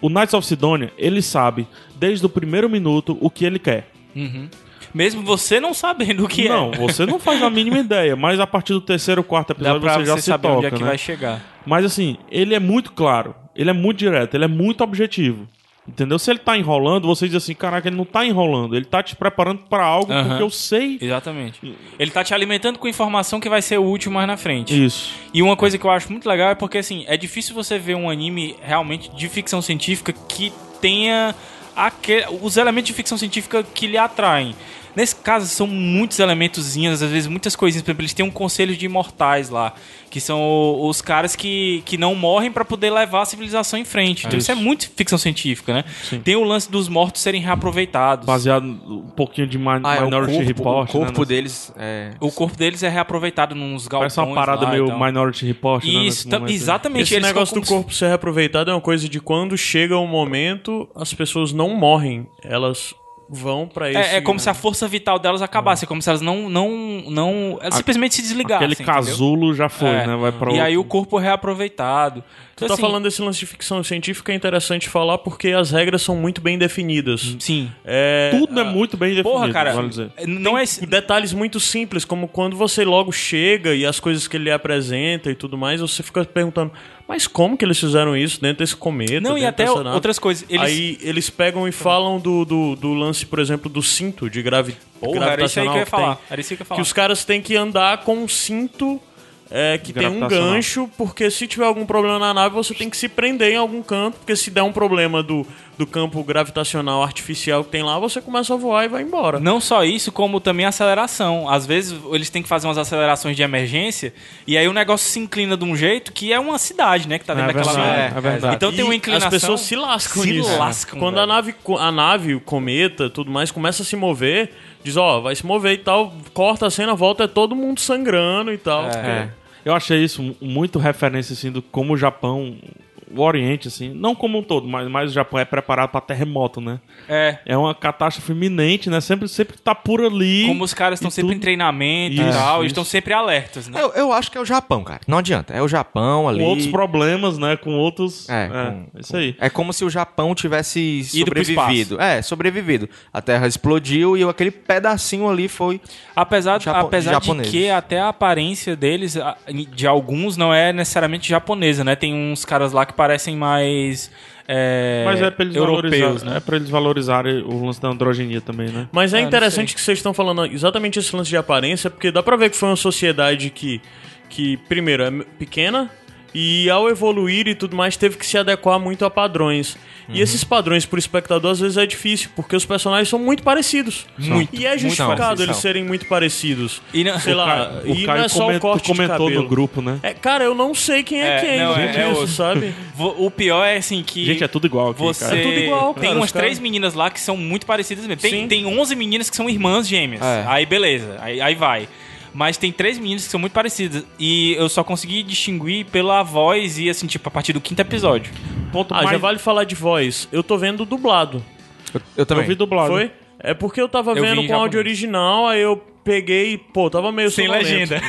O Knights of Sidonia, ele sabe, desde o primeiro minuto, o que ele quer. Uhum. Mesmo você não sabendo o que não, é. você não faz a mínima ideia, mas a partir do terceiro, quarto Dá episódio pra você você, já se saber toca, onde é que né? vai chegar. Mas assim, ele é muito claro, ele é muito direto, ele é muito objetivo. Entendeu? Se ele tá enrolando, você diz assim, caraca, ele não tá enrolando, ele tá te preparando pra algo Aham. porque eu sei Exatamente. Ele tá te alimentando com informação que vai ser útil mais na frente. isso. E uma coisa que eu acho muito legal é porque, assim, é difícil você ver um anime realmente de ficção científica que tenha aque- os elementos de ficção científica que lhe atraem. Nesse caso, são muitos elementozinhos, às vezes muitas coisinhas. Por exemplo, eles têm um conselho de imortais lá, que são os caras que, que não morrem pra poder levar a civilização em frente. Então, isso é muito ficção científica, né? Sim. Tem o lance dos mortos serem reaproveitados. Baseado um pouquinho de Ah, é, o Minority corpo, Report. o corpo né? deles é... O corpo deles é reaproveitado nos galpões Parece uma parada lá meio tal. Minority Report, né? Isso, momento. exatamente. Esse eles negócio do como corpo ser reaproveitado é uma coisa de quando chega o momento, as pessoas não morrem. Elas vão pra esse... É, é como se a força vital delas acabasse, é como se elas não. não, não elas simplesmente se desligassem. Aquele entendeu? casulo já foi, É. né? Vai pra E aí o outro. corpo é reaproveitado. Tu Então, tá assim, falando desse lance de ficção científica, é interessante falar porque as regras são muito bem definidas. Sim. É, Tudo é muito bem definido, Porra, cara. vale dizer. Não é. detalhes muito simples, como quando você logo chega e as coisas que ele apresenta e tudo mais, você fica perguntando, mas como que eles fizeram isso dentro desse cometa? Não, e até dessa nave?" outras coisas. Eles. Aí eles pegam e falam do, do, do lance, por exemplo, do cinto de gravi Porra, era isso aí que eu ia gravitacional falar. tem. Que eu ia Que falar. os caras têm que andar com um cinto é, que tem um gancho, porque se tiver algum problema na nave, você tem que se prender em algum canto, porque se der um problema do, do campo gravitacional artificial que tem lá, você começa a voar e vai embora. Não só isso, como também a aceleração. Às vezes eles têm que fazer umas acelerações de emergência e aí o negócio se inclina de um jeito que é uma cidade, né? Que tá dentro É daquela verdade, nave. é verdade. Então tem uma E inclinação. As pessoas se lascam Se nisso. lascam, Quando a velho. nave, a nave, o cometa, tudo mais, começa a se mover, diz, ó, vai se mover e tal, corta a cena, volta, é todo mundo sangrando e tal. É. Eu achei isso mu- muito referência, assim, do como o Japão, o Oriente, assim, não como um todo, mas, mas o Japão é preparado pra terremoto, né? É. É uma catástrofe iminente, né? Sempre, sempre tá por ali. Como os caras estão e sempre tudo- em treinamento e Isso, tal, eles isso. estão sempre alertas, né? Eu, eu acho que é o Japão, cara. Não adianta. É o Japão ali. Com outros problemas, né? Com outros. É, É, com- isso aí. É como se o Japão tivesse sobrevivido. É, sobrevivido. A Terra explodiu e aquele pedacinho ali foi. Apesar, Japo- apesar de que até a aparência deles, de alguns, não é necessariamente japonesa, né? Tem uns caras lá que parecem mais é, Mas é pra eles europeus, né? é pra eles valorizarem o lance da androgenia também, né? Mas é Ah, interessante que vocês estão falando exatamente esse lance de aparência, porque dá pra ver que foi uma sociedade que, que primeiro, é pequena e ao evoluir e tudo mais teve que se adequar muito a padrões. Uhum. E esses padrões pro espectador às vezes é difícil, porque os personagens são muito parecidos. Muito, E é justificado eles serem muito parecidos. E não- Sei o lá, o e não Caio é só o comentou- corte de comentou cabelo. no grupo, né? É, cara, eu não sei quem é, É, quem não, é- disso, é osso. [LAUGHS] sabe? O pior é assim que. Gente, é tudo igual aqui, Você cara. É tudo igual, tem cara, umas os caras- três meninas lá que são muito parecidas mesmo. Tem, Sim. tem 11 meninas que são irmãs gêmeas. É. Aí beleza, aí, aí vai. Mas tem três meninas que são muito parecidas. E eu só consegui distinguir pela voz e assim, tipo, a partir do quinto episódio. Ponto Ah, mais... já vale falar de voz. Eu tô vendo dublado. Eu, eu também. Eu vi dublado. Foi? É porque eu tava Eu vendo com áudio original, aí eu peguei e, pô, tava meio Sem sonolento. legenda.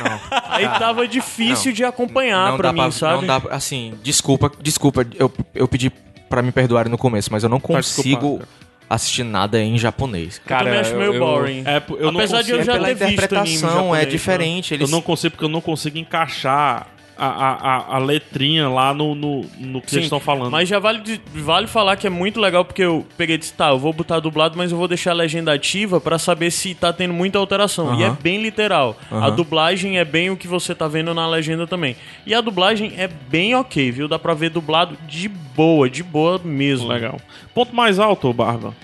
Aí tava difícil Não. de acompanhar pra mim, pra- sabe? Não dá, pra- assim, desculpa, desculpa, eu, eu pedi pra me perdoarem no começo, mas eu não consigo assistir nada em japonês. eu também acho meio boring. É, eu não Apesar de eu consigo- já é pela ter visto anime interpretação, japonês, é né? diferente. Eles... Eu não consigo porque eu não consigo encaixar a, a, a, a letrinha lá no, no, no que Sim, eles estão falando. Mas já vale, vale falar que é muito legal porque eu peguei e disse, tá, eu vou botar dublado, mas eu vou deixar a legenda ativa pra saber se tá tendo muita alteração. E é bem literal. A Aham. dublagem é bem o que você tá vendo na legenda também. E a dublagem é bem ok, viu? Dá pra ver dublado de boa, de boa mesmo. Legal. Ponto mais alto, Barba.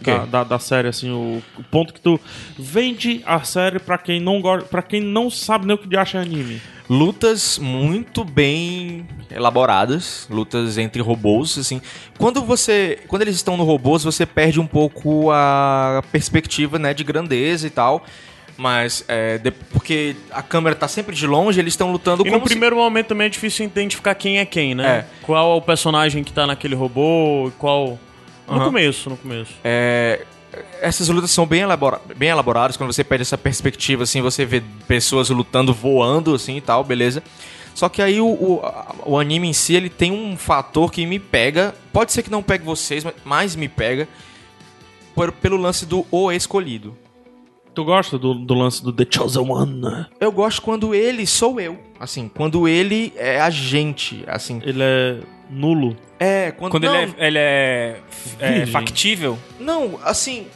Da, da, da série, assim, o, o ponto que tu vende a série pra quem não gosta, para quem não sabe nem o que de acha anime. lutas muito bem elaboradas, lutas entre robôs, assim. Quando você, quando eles estão no robôs, você perde um pouco a perspectiva, né, de grandeza e tal. Mas é, de- porque a câmera tá sempre de longe, eles estão lutando E como no primeiro momento também é difícil identificar quem é quem, né? É. Qual é o personagem que tá naquele robô, qual... No começo, no começo. É, essas lutas são bem, elabora- bem elaboradas, quando você perde essa perspectiva, assim, você vê pessoas lutando, voando, assim, e tal, beleza. Só que aí o, o, o anime em si, ele tem um fator que me pega, pode ser que não pegue vocês, mas me pega, por- pelo lance do O Escolhido. Tu gosta do, do lance do The Chosen One? Eu gosto quando ele sou eu, assim, quando ele é a gente, assim. Ele é nulo. É, quando, Quando não, ele é, ele é, é factível, Não, assim.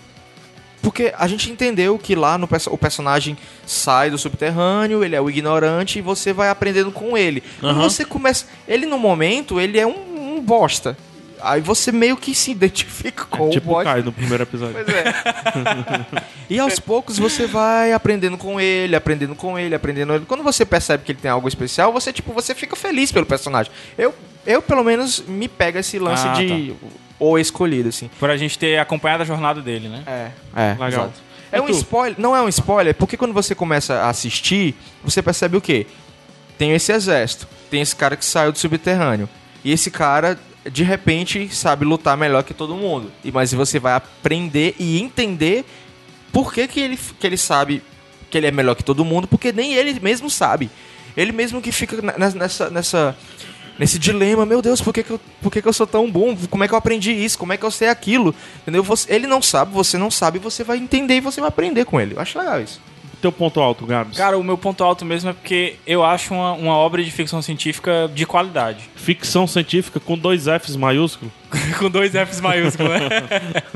Porque a gente entendeu que lá no o personagem sai do subterrâneo, ele é o ignorante e você vai aprendendo com ele. Quando Aham. você começa. Ele no momento, ele é um, um bosta. Aí você meio que se identifica com o tipo o. Kai no primeiro episódio. Pois é. e aos poucos você vai aprendendo com ele, aprendendo com ele, aprendendo com ele. Quando você percebe que ele tem algo especial, você tipo, você fica feliz pelo personagem. Eu, eu pelo menos me pega esse lance Ah, de o escolhido assim. por a gente ter acompanhado a jornada dele, né? É, é, Legal. exato. É E um tu? spoiler, não é um spoiler, porque quando você começa a assistir, você percebe o quê? Tem esse exército, tem esse cara que saiu do subterrâneo. E esse cara, de repente, sabe lutar melhor que todo mundo. E Mas você vai aprender e entender por que, que, ele, que ele sabe que ele é melhor que todo mundo, porque nem ele mesmo sabe. Ele mesmo que fica nessa, nessa, nesse dilema, meu Deus, por que, que, eu, por que, que eu sou tão bom? Como é que eu aprendi isso? Como é que eu sei aquilo? Entendeu? Você- ele não sabe, você não sabe, você vai entender e você vai aprender com ele. Eu acho legal isso. Teu ponto alto, Gabs. Cara, o meu ponto alto mesmo é porque eu acho uma, uma obra de ficção científica de qualidade. [LAUGHS] Ficção científica com dois Fs maiúsculos. Com dois Fs maiúsculos, né?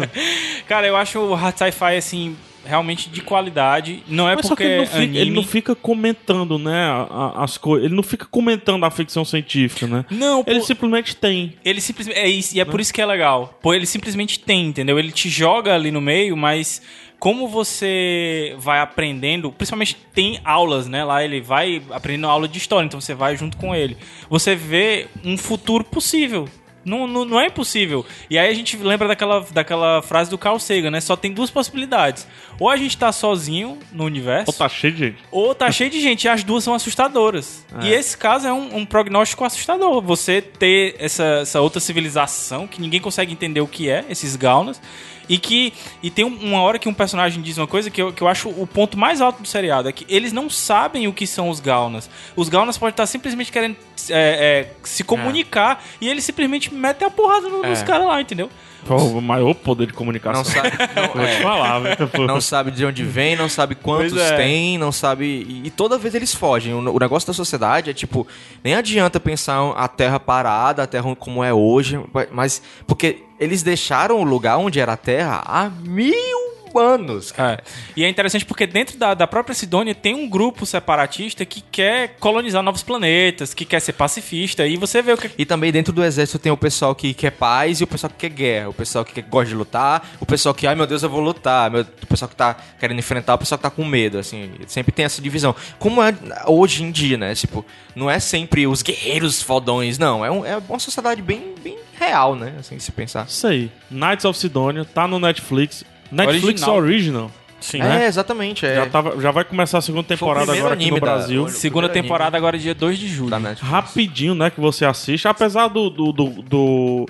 [LAUGHS] Cara, eu acho o hard sci-fi, assim, realmente de qualidade. Não é Mas porque que ele não, fica, anime... ele não fica comentando, né, as coisas. Ele não fica comentando a ficção científica, né? Não, Ele pô, simplesmente tem. ele simplesmente... É isso, e é por isso que é legal. Pô, ele simplesmente tem, entendeu? Ele te joga ali no meio, mas... Como você vai aprendendo, principalmente tem aulas, né? Lá ele vai aprendendo aula de história, então você vai junto com ele. Você vê um futuro possível. Não, não, não é impossível. E aí a gente lembra daquela, daquela frase do Carl Sagan, né? Só tem duas possibilidades. Ou a gente tá sozinho no universo, Pô, tá cheio de gente. ou tá cheio de gente, e as duas são assustadoras. E esse caso é um, um prognóstico assustador. Você ter essa, essa outra civilização que ninguém consegue entender o que é, esses Gaunas. E que. E tem um- uma hora que um personagem diz uma coisa que eu, que eu acho o ponto mais alto do seriado: é que eles não sabem o que são os Gaunas. Os Gaunas podem estar simplesmente querendo é, é, se comunicar e eles simplesmente metem a porrada no- nos É. caras lá, entendeu? Pô, o maior poder de comunicação. Não sabe, [LAUGHS] não, é, falar, não sabe de onde vem, não sabe quantos é. tem, não sabe. E, e toda vez eles fogem. O, o negócio da sociedade é tipo, nem adianta pensar a terra parada, a terra como é hoje, mas. Porque eles deixaram o lugar onde era a terra há mil anos. cara. É. E é interessante porque dentro da, da própria Sidônia tem um grupo separatista que quer colonizar novos planetas, que quer ser pacifista, e você vê o que. E também dentro do exército tem o pessoal que quer paz e o pessoal que quer guerra. O pessoal que quer- gosta de lutar, o pessoal que, ai meu Deus, eu vou lutar. Meu- o pessoal que tá querendo enfrentar, o pessoal que tá com medo, assim. Sempre tem essa divisão. Como é hoje em dia, né? Tipo, não é sempre os guerreiros fodões, não. É, um- é uma sociedade bem, bem real, né? Assim, se pensar. Isso aí. Knights of Sidonia tá no Netflix. Netflix Original. Original. Sim. É, exatamente. É. Já, tava, já vai começar a segunda temporada agora aqui no anime da- Brasil. Segunda temporada agora dia 2 de julho. Rapidinho, né, que você assiste. Apesar do... do, do, do-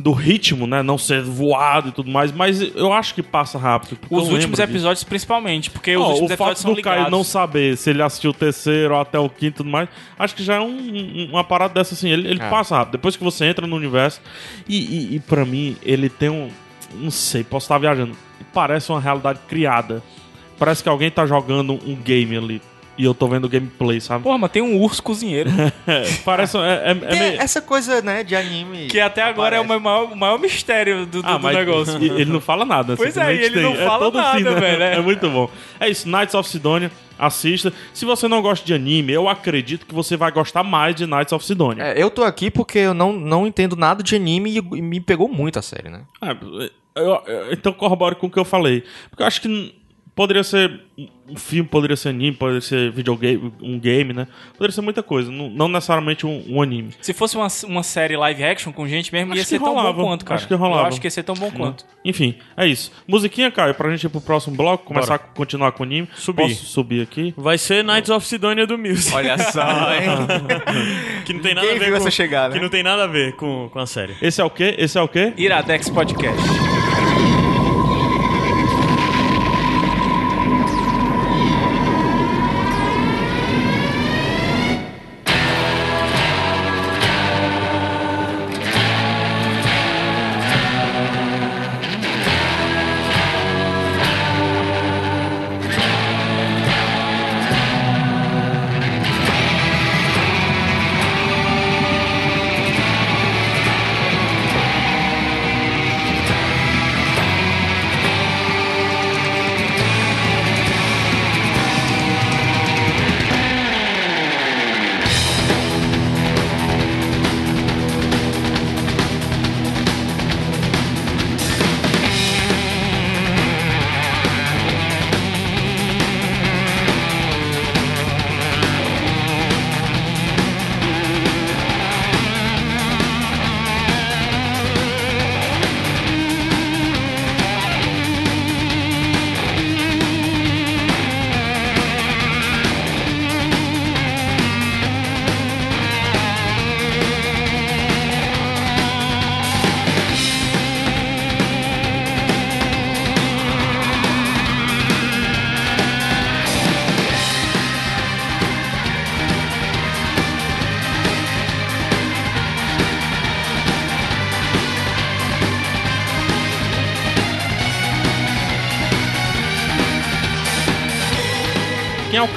do ritmo, né? Não ser voado e tudo mais, mas eu acho que passa rápido. Os últimos lembro disso. episódios, principalmente, porque os Ó, últimos o episódios fato são do Caio ligados. não saber se ele assistiu o terceiro ou até o quinto e tudo mais, acho que já é um- um- uma parada dessa assim. Ele, ele É. passa rápido. Depois que você entra no universo. E, e, e pra mim, ele tem um. Não sei, posso estar viajando. Parece uma realidade criada. Parece que alguém tá jogando um game ali. E eu tô vendo o gameplay, sabe? Porra, mas tem um urso cozinheiro. É, [LAUGHS] parece. É, é- é Tem meio- essa coisa, né, de anime. que até agora é o Aparece. maior, o maior mistério do, do- Ah, do mas negócio. ele não fala nada. Pois é, ele não tem. fala nada, né? velho, é. É muito bom. É isso, Knights of Sidonia, assista. Se você não gosta de anime, eu acredito que você vai gostar mais de Knights of Sidonia. É, eu tô aqui porque eu não, não entendo nada de anime e, e me pegou muito a série, né? É, eu- eu- então corrobore com o que eu falei. Porque eu acho que poderia ser um filme, poderia ser anime, poderia ser videogame, um game, né? Poderia ser muita coisa, não, não necessariamente um, um anime. Se fosse uma, uma série live action com gente mesmo, Acho ia ser tão rolava. bom quanto, cara. Acho que rolava. Eu acho que ia ser tão bom quanto. Enfim, é isso. Musiquinha, Caio, pra gente ir pro próximo bloco, começar a continuar com o anime. Subir. Posso subir aqui? Vai ser Knights of Sidonia do Muse. Olha só, hein? [LAUGHS] que não tem nada Ninguém a ver com essa chegar, né? Que não tem nada a ver com, com a série. Esse é o quê? Esse é o quê? Iradex Podcast.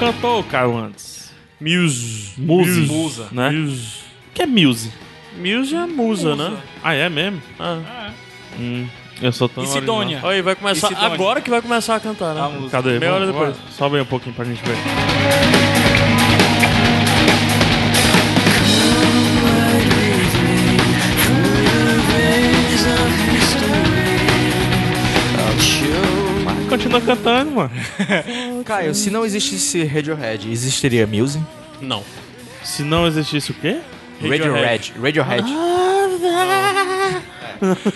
É cantor, Caio, antes? Muse. Muse. Musa. Né? Muse. O que é Muse? Muse é musa, né? Ah, é mesmo? Ah. Hum, eu sou tão E Sidônia? Olha aí, vai começar. Sidonia? Agora que vai começar a cantar, né? A música. Cadê? Meia hora depois. vamos- Sobe aí um pouquinho pra gente ver. Continua cantando, mano. [LAUGHS] Caio, se não existisse Radiohead, existiria Muse? Não. Se não existisse o quê? Radiohead. Radiohead.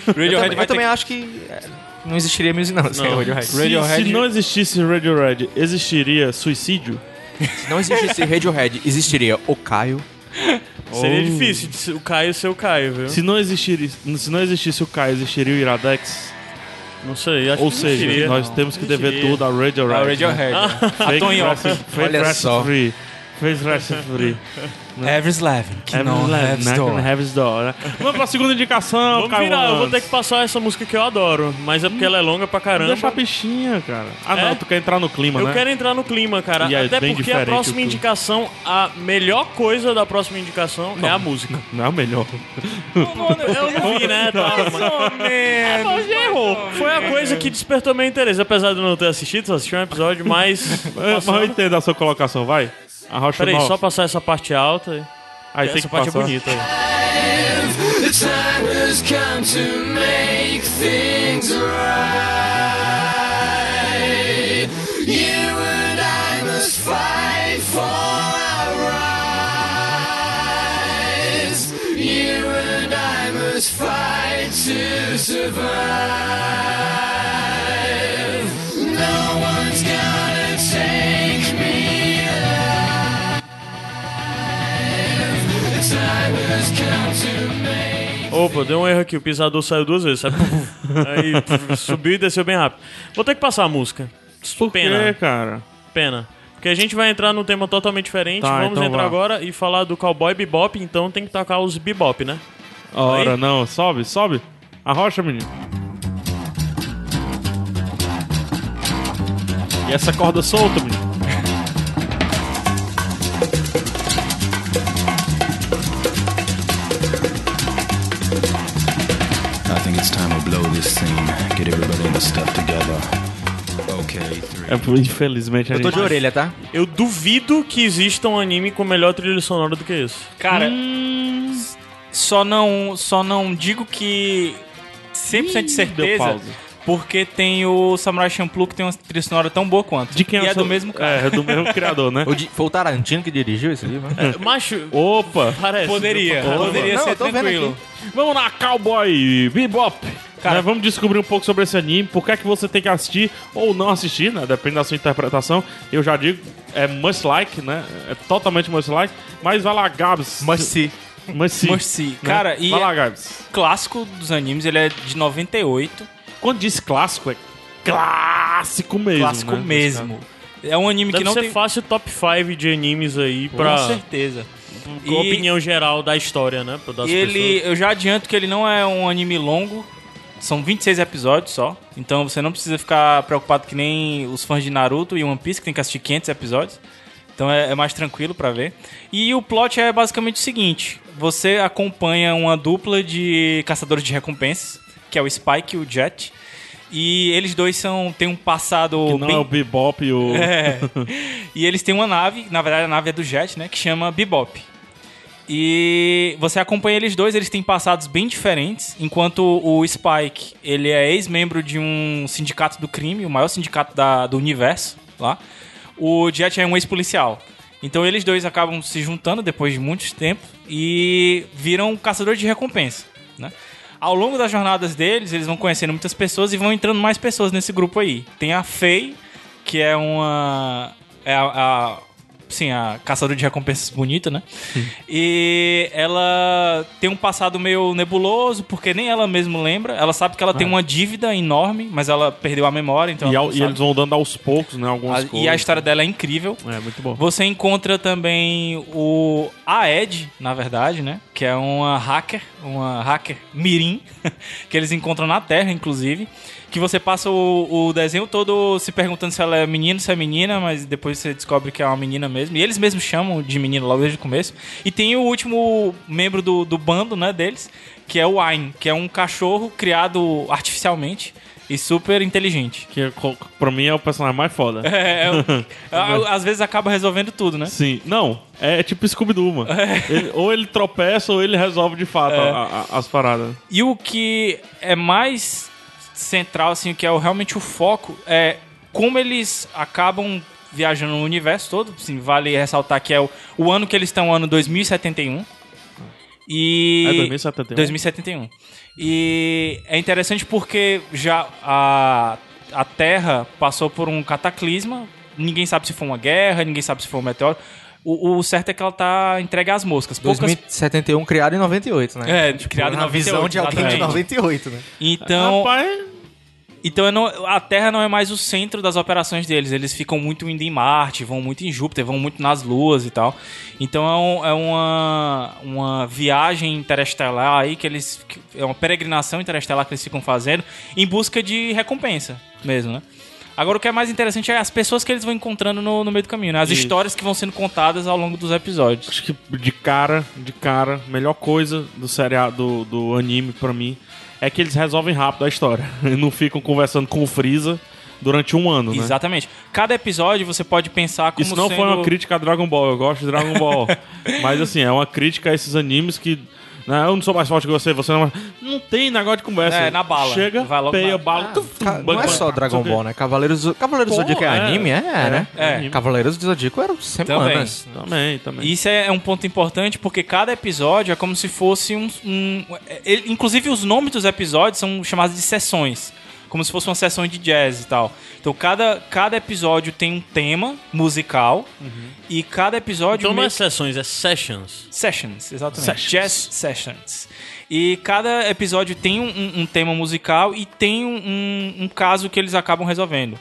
Radiohead também, vai eu também acho que é, não existiria Muse não, sem Não. Radiohead. Se, Radiohead- se não existisse Radiohead, existiria suicídio? Se não existisse Radiohead, existiria o Caio. Seria Oh. difícil o Caio ser o Caio, viu? Se não, existisse, se não existisse o Caio, existiria o Iradex? Não sei, acho Ou que seja, existiria. nós temos que dever tudo a Radiohead. A né? Radiohead. [LAUGHS] A Fake Tony rest- Hawk. fake só. free. Fake rest free. [LAUGHS] Ever's Laughing. Que Have não left, has not door. né? Vamos pra segunda indicação, Vamos Caio virar, eu vou ter que passar essa música que eu adoro, mas é porque ela é longa pra caramba. Deixa a bichinha, cara. Ah, É? não, tu quer entrar no clima, Eu né? quero entrar no clima, cara. E é Até bem porque a diferente próxima clima. indicação, a melhor coisa da próxima indicação é a música. Não é o melhor. Eu [LAUGHS] não vi, né? Tá, mas... Mas errou. Foi a coisa que despertou meu interesse. Apesar de eu não ter assistido, só assisti um episódio, mas. É, [LAUGHS] Mas eu entendo a sua colocação, vai. Arrocha Peraí, só passar essa parte alta. Aí tem essa que parte é passar. bonita. aí. The time Opa, deu um erro aqui, o pisador saiu duas vezes. sabe? [LAUGHS] Aí puf, subiu e desceu bem rápido. Vou ter que passar a música. Por Pena. quê, cara? Pena. Porque a gente vai entrar num tema totalmente diferente. Tá, Vamos então entrar vá. agora e falar do cowboy bebop, então tem que tocar os bebop, né? Ora, Aí? não. Sobe, sobe. Arrocha, menino. E essa corda solta, menino. This scene. Get everybody in the stuff together. Okay, three. É, infelizmente a Eu tô gente... de orelha, tá? Eu duvido que exista um anime com melhor trilha sonora do que esse. Cara, Hum. só não só não digo que 100% de certeza, porque tem o Samurai Champloo que tem uma trilha sonora tão boa quanto. De quem e é o seu- do mesmo cara. É, é do mesmo criador, né? [LAUGHS] O di- Foi o Tarantino que dirigiu esse livro, né? Macho, Opa! parece. Poderia, viu? poderia Não, ser tranquilo. Vamos lá, Cowboy Bebop! Cara- Né, vamos descobrir um pouco sobre esse anime, por que é que você tem que assistir ou não assistir, né? Depende da sua interpretação. Eu já digo, é must like, né? É totalmente must like. Mas vai lá, Gabs. Must see. Must see. Must see. né? Cara, e Vai lá, é Gabs. clássico dos animes, ele é de 98. Quando diz clássico, é clássico mesmo. clássico né? mesmo. É um anime Deve que não ser tem... fácil top 5 de animes aí pra Com certeza. com a opinião geral da história, né? Das E ele, pessoas. eu já adianto que ele não é um anime longo. São 26 episódios só. Então você não precisa ficar preocupado que nem os fãs de Naruto e One Piece, que tem que assistir 500 episódios. Então é, é mais tranquilo pra ver. E o plot é basicamente o seguinte: você acompanha uma dupla de caçadores de recompensas, que é o Spike e o Jet. E eles dois são têm um passado Que não bem é o Bebop e o... [LAUGHS] é. E eles têm uma nave, na verdade a nave é do Jet, né? Que chama Bebop. E você acompanha eles dois, eles têm passados bem diferentes. Enquanto o Spike, ele é ex-membro de um sindicato do crime, o maior sindicato da- do universo lá. O Jet é um ex-policial. Então eles dois acabam se juntando depois de muito tempo e viram caçadores de recompensa, né? Ao longo das jornadas deles, eles vão conhecendo muitas pessoas e vão entrando mais pessoas nesse grupo aí. Tem a Faye, que é uma. É a. a sim, a caçadora de recompensas bonita, né? E ela tem um passado meio nebuloso, porque nem ela mesma lembra. Ela sabe que ela tem uma dívida enorme, mas ela perdeu a memória, então E, ao- e eles vão dando aos poucos, né? Algumas A- coisas. e a história dela é incrível. É, muito bom. Você encontra também o a Ed, na verdade, né? Que é uma hacker, uma hacker mirim, [LAUGHS] que eles encontram na Terra, inclusive. Que você passa o, o desenho todo se perguntando se ela é menino, se é menina, mas depois você descobre que é uma menina mesmo. E eles mesmos chamam de menina logo desde o começo. E tem o último membro do, do bando, né, deles, que é o Ayn, que é um cachorro criado artificialmente e super inteligente. Que co- pra mim é o personagem mais foda. [LAUGHS] É, é [LAUGHS] às vezes acaba resolvendo tudo, né? Sim. Não, é tipo Scooby-Doo, mano. Ele- ou ele tropeça ou ele resolve de fato É. a- a- as paradas. E o que é mais central, assim, que é o- realmente o foco, é como eles acabam viajando no universo todo. Assim, vale ressaltar que é o, o ano que eles estão, o ano 2071. E... É 2071? 2071. E é interessante porque já a, a Terra passou por um cataclisma. Ninguém sabe se foi uma guerra, ninguém sabe se foi um meteoro. O, o certo é que ela tá entregue às moscas. Poucas 2071 criado em 98, né? É, criado em na 98, visão de alguém de exatamente. 98, né? Então, Rapaz, então não- a Terra não é mais o centro das operações deles. Eles ficam muito indo em Marte, vão muito em Júpiter, vão muito nas luas e tal. Então é, um- é uma, uma viagem interestelar aí que eles. É uma peregrinação interestelar que eles ficam fazendo em busca de recompensa mesmo, né? Agora o que é mais interessante é as pessoas que eles vão encontrando no, no meio do caminho, né? As Isso. histórias que vão sendo contadas ao longo dos episódios. acho que de cara, de cara, melhor coisa do seriado, do, do anime pra mim é que eles resolvem rápido a história. [LAUGHS] E não ficam conversando com o Freeza durante um ano, né? Exatamente. Cada episódio você pode pensar como Isso não sendo... foi uma crítica a Dragon Ball, eu gosto de Dragon Ball. [LAUGHS] Mas assim, é uma crítica a esses animes que. Né, eu não sou mais forte que você, você não. é mais- Não tem negócio de conversa. É, na bala. Chega, Vai logo peia, na- bala. tuf, Ca- tum, Não é só Dragon não Ball, né? Cavaleiros do, Cavaleiros do Pô, Zodíaco é, é. anime? É, né? É. Cavaleiros do Zodíaco eram semanas. quê. Também, também. Isso é um ponto importante porque cada episódio é como se fosse um. um- ele- inclusive, os nomes dos episódios são chamados de sessões. Como se fosse uma sessão de jazz e tal. Então cada, cada episódio tem um tema musical e cada episódio Então não é sessões, é sessions. Sessions, exatamente. Sessions. Jazz Sessions. E cada episódio tem um, um- um tema musical e tem um- um caso que eles acabam resolvendo.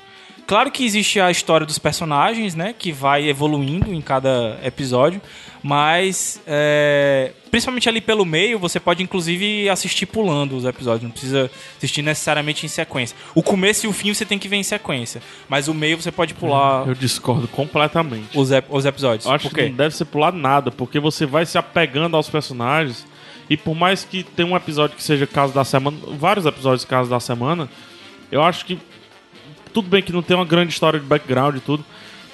Claro que existe a história dos personagens, né? Que vai evoluindo em cada episódio. Mas, é, principalmente ali pelo meio, você pode inclusive assistir pulando os episódios. Não precisa assistir necessariamente em sequência. O começo e o fim você tem que ver em sequência. Mas o meio você pode pular Eu discordo completamente. os, ep- os episódios. Eu acho que não deve ser pular nada, porque você vai se apegando aos personagens. E por mais que tenha um episódio que seja caso da semana, vários episódios caso da semana, eu acho que tudo bem que não tem uma grande história de background e tudo.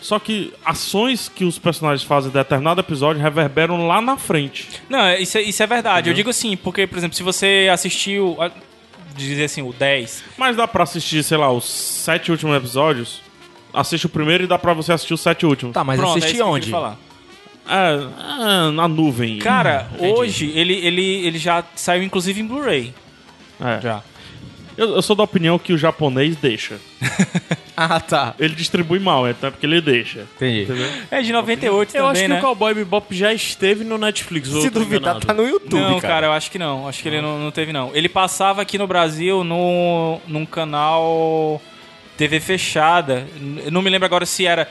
Só que ações que os personagens fazem em determinado episódio reverberam lá na frente. Não, é- isso é, isso é verdade. Eu digo assim, porque, por exemplo, se você assistiu, a- dizer assim, o 10, Mas dá pra assistir, sei lá, os sete últimos episódios. Assiste o primeiro e dá pra você assistir os sete últimos. Tá, mas pronto, é assisti isso que eu onde? É, é, na nuvem. Cara, hoje ele, ele, ele já saiu inclusive em Blu-ray. É. Já. Eu, eu sou da opinião que o japonês deixa. [LAUGHS] Ah, tá. Ele distribui mal, é até porque ele deixa. Entendi. Entendeu? É de 98 Eu também, acho que né? o Cowboy Bebop já esteve no Netflix. Se eu duvidar, tá no YouTube, Não, cara. cara. eu acho que não. Acho que ele não, não teve, não. Ele passava aqui no Brasil no, num canal TV fechada. Eu não me lembro agora se era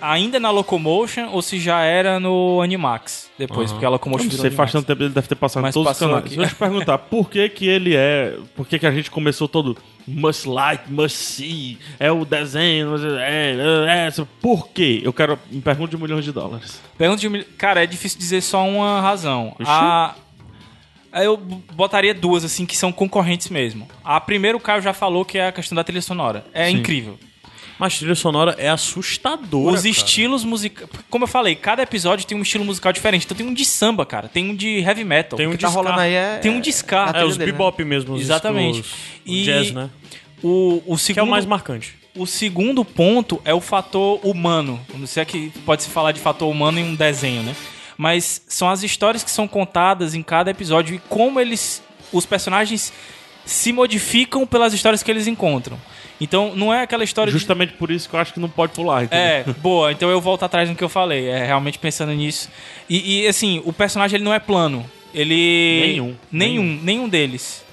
ainda na Locomotion ou se já era no Animax depois, porque a Locomotion não sei, faz tanto tempo ele deve ter passado em Mas todos os canais. aqui. Deixa eu te perguntar, [LAUGHS] por que que ele é... Por que que a gente começou todo... Must like, must see, é o desenho, é, é, é, por quê? Eu quero... Me pergunta de milhões de dólares. Pergunta de Cara, é difícil dizer só uma razão. Ixi. A... Eu botaria duas, assim, que são concorrentes mesmo. A primeira, o Caio já falou, que é a questão da trilha sonora. É Sim. incrível. Mas trilha sonora é assustadora. Os cara. estilos musicais. Como eu falei, cada episódio tem um estilo musical diferente. Então tem um de samba, cara. Tem um de heavy metal. Tem um O que de tá ska. rolando aí é... Tem um de ska. É, trilha os dele, né? bebop mesmo. Os Exatamente. os- E- jazz, né? O, o Que segundo, é o mais marcante. o segundo ponto é o fator humano. Não sei que pode se falar de fator humano em um desenho, né? Mas são as histórias que são contadas em cada episódio e como eles, os personagens se modificam pelas histórias que eles encontram. Então não é aquela história de Justamente por isso que eu acho que não pode pular, entendeu? É, boa. Então eu volto atrás no que eu falei. É realmente pensando nisso. E, e, assim, o personagem ele não é plano. Ele. Nenhum. Nenhum. Nenhum deles.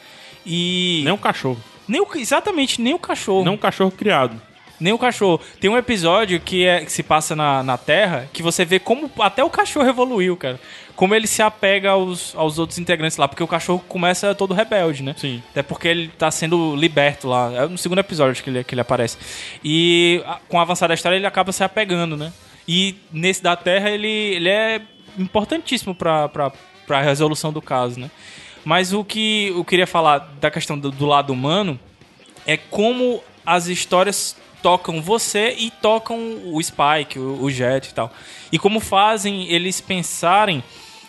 E. Nem um cachorro. nem o- exatamente, nem o cachorro. Nem um cachorro criado. Nem o cachorro. Tem um episódio que, é, que se passa na, na Terra que você vê como até o cachorro evoluiu, cara. Como ele se apega aos, aos outros integrantes lá. Porque o cachorro começa todo rebelde, né? Sim. Até porque ele tá sendo liberto lá. É no segundo episódio que ele, que ele aparece. E com o avançar da história ele acaba se apegando, né? E nesse da Terra ele, ele é importantíssimo pra, pra, pra resolução do caso, né? Mas o que eu queria falar da questão do, do lado humano é como as histórias tocam você e tocam o Spike, o, o Jet e tal. E como fazem eles pensarem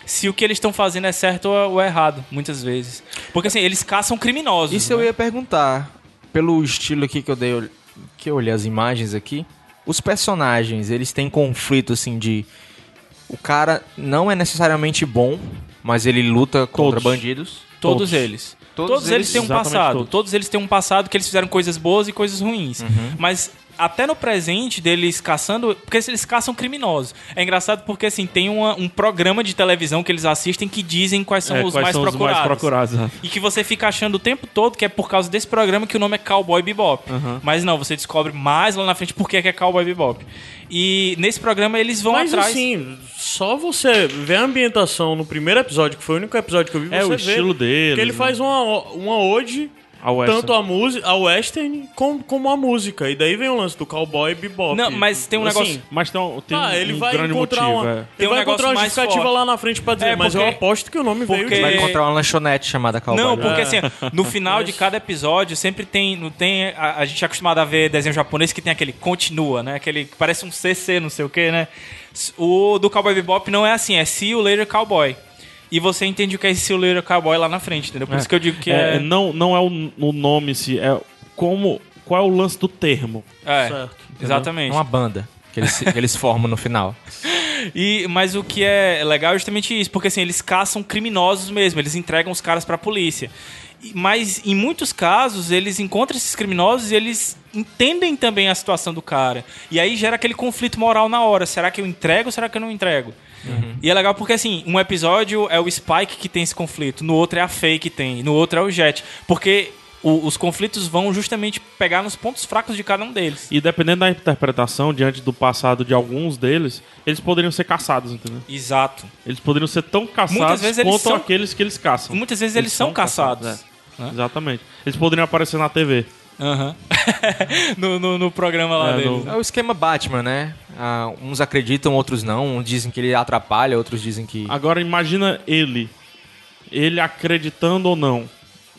se o que eles estão fazendo é certo ou é errado, muitas vezes. Porque assim, eles caçam criminosos. Isso eu né? ia perguntar. Pelo estilo aqui que eu dei, que eu olhei as imagens aqui, os personagens, eles têm conflito assim de o cara não é necessariamente bom, mas ele luta contra Todos. bandidos. Todos, Todos. eles. Todos Todos, eles eles, têm um passado. todos. Todos. eles têm um passado que eles fizeram coisas boas e coisas ruins. Uhum. Mas até no presente deles caçando. Porque eles caçam criminosos. É engraçado porque assim, tem uma- um programa de televisão que eles assistem que dizem quais são É, os quais mais são os procurados. mais procurados. E que você fica achando o tempo todo que é por causa desse programa que o nome é Cowboy Bebop. Uhum. Mas não, você descobre mais lá na frente por que que é Cowboy Bebop. E nesse programa eles vão Mas atrás. assim, só você ver a ambientação no primeiro episódio, que foi o único episódio que eu vi, É, você o vê estilo dele, Que ele né? faz uma, uma ode A Western. tanto a música, a western, como, como a música. E daí vem o lance do cowboy bebop. Não, mas tem um Assim, negócio- Mas tem um, tem Ah, ele um vai grande encontrar motivo. uma, é. ele Tem um vai encontrar negócio uma mais justificativa forte. lá na frente pra dizer, É, mas eu aposto que o nome veio porque- de Vai É. encontrar uma lanchonete chamada Cowboy. Não, Bebop. porque assim, no [LAUGHS] final de cada episódio sempre tem. Não tem a, a gente é acostumado a ver desenho japonês que tem aquele continua, né? Aquele que parece um CC, não sei o que, né? O do Cowboy Bebop não é assim, é See You Later Cowboy. E você entende o que é esse Later Cowboy lá na frente, entendeu? Por isso que eu digo que É, é. não, não é o, o nome si, é como. Qual é o lance do termo? é, Certo. É exatamente. uma banda que eles, que eles formam no final. [LAUGHS] E, mas o que é legal é justamente isso, porque assim, eles caçam criminosos mesmo, eles entregam os caras pra polícia. Mas em muitos casos, eles encontram esses criminosos e eles entendem também a situação do cara. E aí gera aquele conflito moral na hora. Será que eu entrego ou será que eu não entrego? E é legal porque, assim, um episódio é o Spike que tem esse conflito, no outro é a Faye que tem, no outro é o Jet. Porque o- os conflitos vão justamente pegar nos pontos fracos de cada um deles. E dependendo da interpretação, diante do passado de alguns deles, eles poderiam ser caçados, entendeu? Exato. Eles poderiam ser tão caçados eles quanto são- aqueles que eles caçam. Muitas vezes eles, são, caçados. é. Exatamente. Eles poderiam aparecer na TV. Aham. [LAUGHS] no, no, no programa lá É, deles. no- É o esquema Batman, né? Ah, uns acreditam, outros não. Uns dizem que ele atrapalha, outros dizem que. Agora imagina ele. Ele acreditando ou não.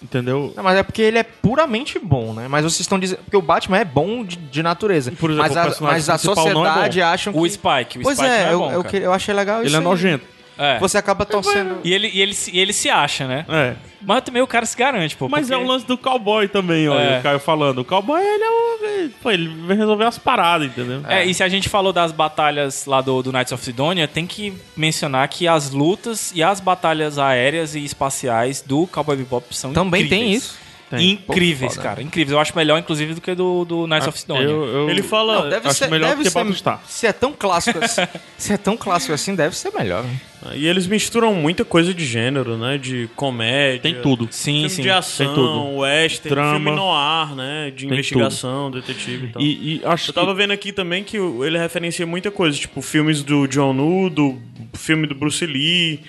Entendeu? Não, mas é porque ele é puramente bom, né? Mas vocês estão dizendo. Porque o Batman é bom de, de natureza. Por exemplo, mas a, mas a é sociedade bom. acham que. O Spike. O Pois Spike é, é eu, bom, eu, eu achei legal Ele isso. é aí. nojento. É. Você acaba torcendo. E ele, e, ele, se- e ele se acha, né? É. Mas também o cara se garante, pô. Mas porque- é o lance do cowboy também, olha. É. O Caio falando. O cowboy, ele é o. Pô, ele vem resolver as paradas, entendeu? É, e se a gente falou das batalhas lá do, do Knights of Sidonia, tem que mencionar que as lutas e as batalhas aéreas e espaciais do Cowboy Bebop são Também tem incríveis. isso. Tem. Incríveis, foda. cara. Incríveis. Eu acho melhor, inclusive, do que do, do Knights of Sidonia. Eu, eu- Ele fala. Não, deve acho ser melhor deve do que ser, Battlestar. Se é tão clássico assim, se é tão clássico assim, deve ser melhor. né? E eles misturam muita coisa de gênero, né? De comédia. Tem tudo. Sim, Filme sim. de ação, Tem tudo. western, Drama. filme noir, né? De investigação, detetive e tal. E, e acho Eu tava que. vendo aqui também que ele referencia muita coisa, tipo filmes do John Woo, do filme do Bruce Lee.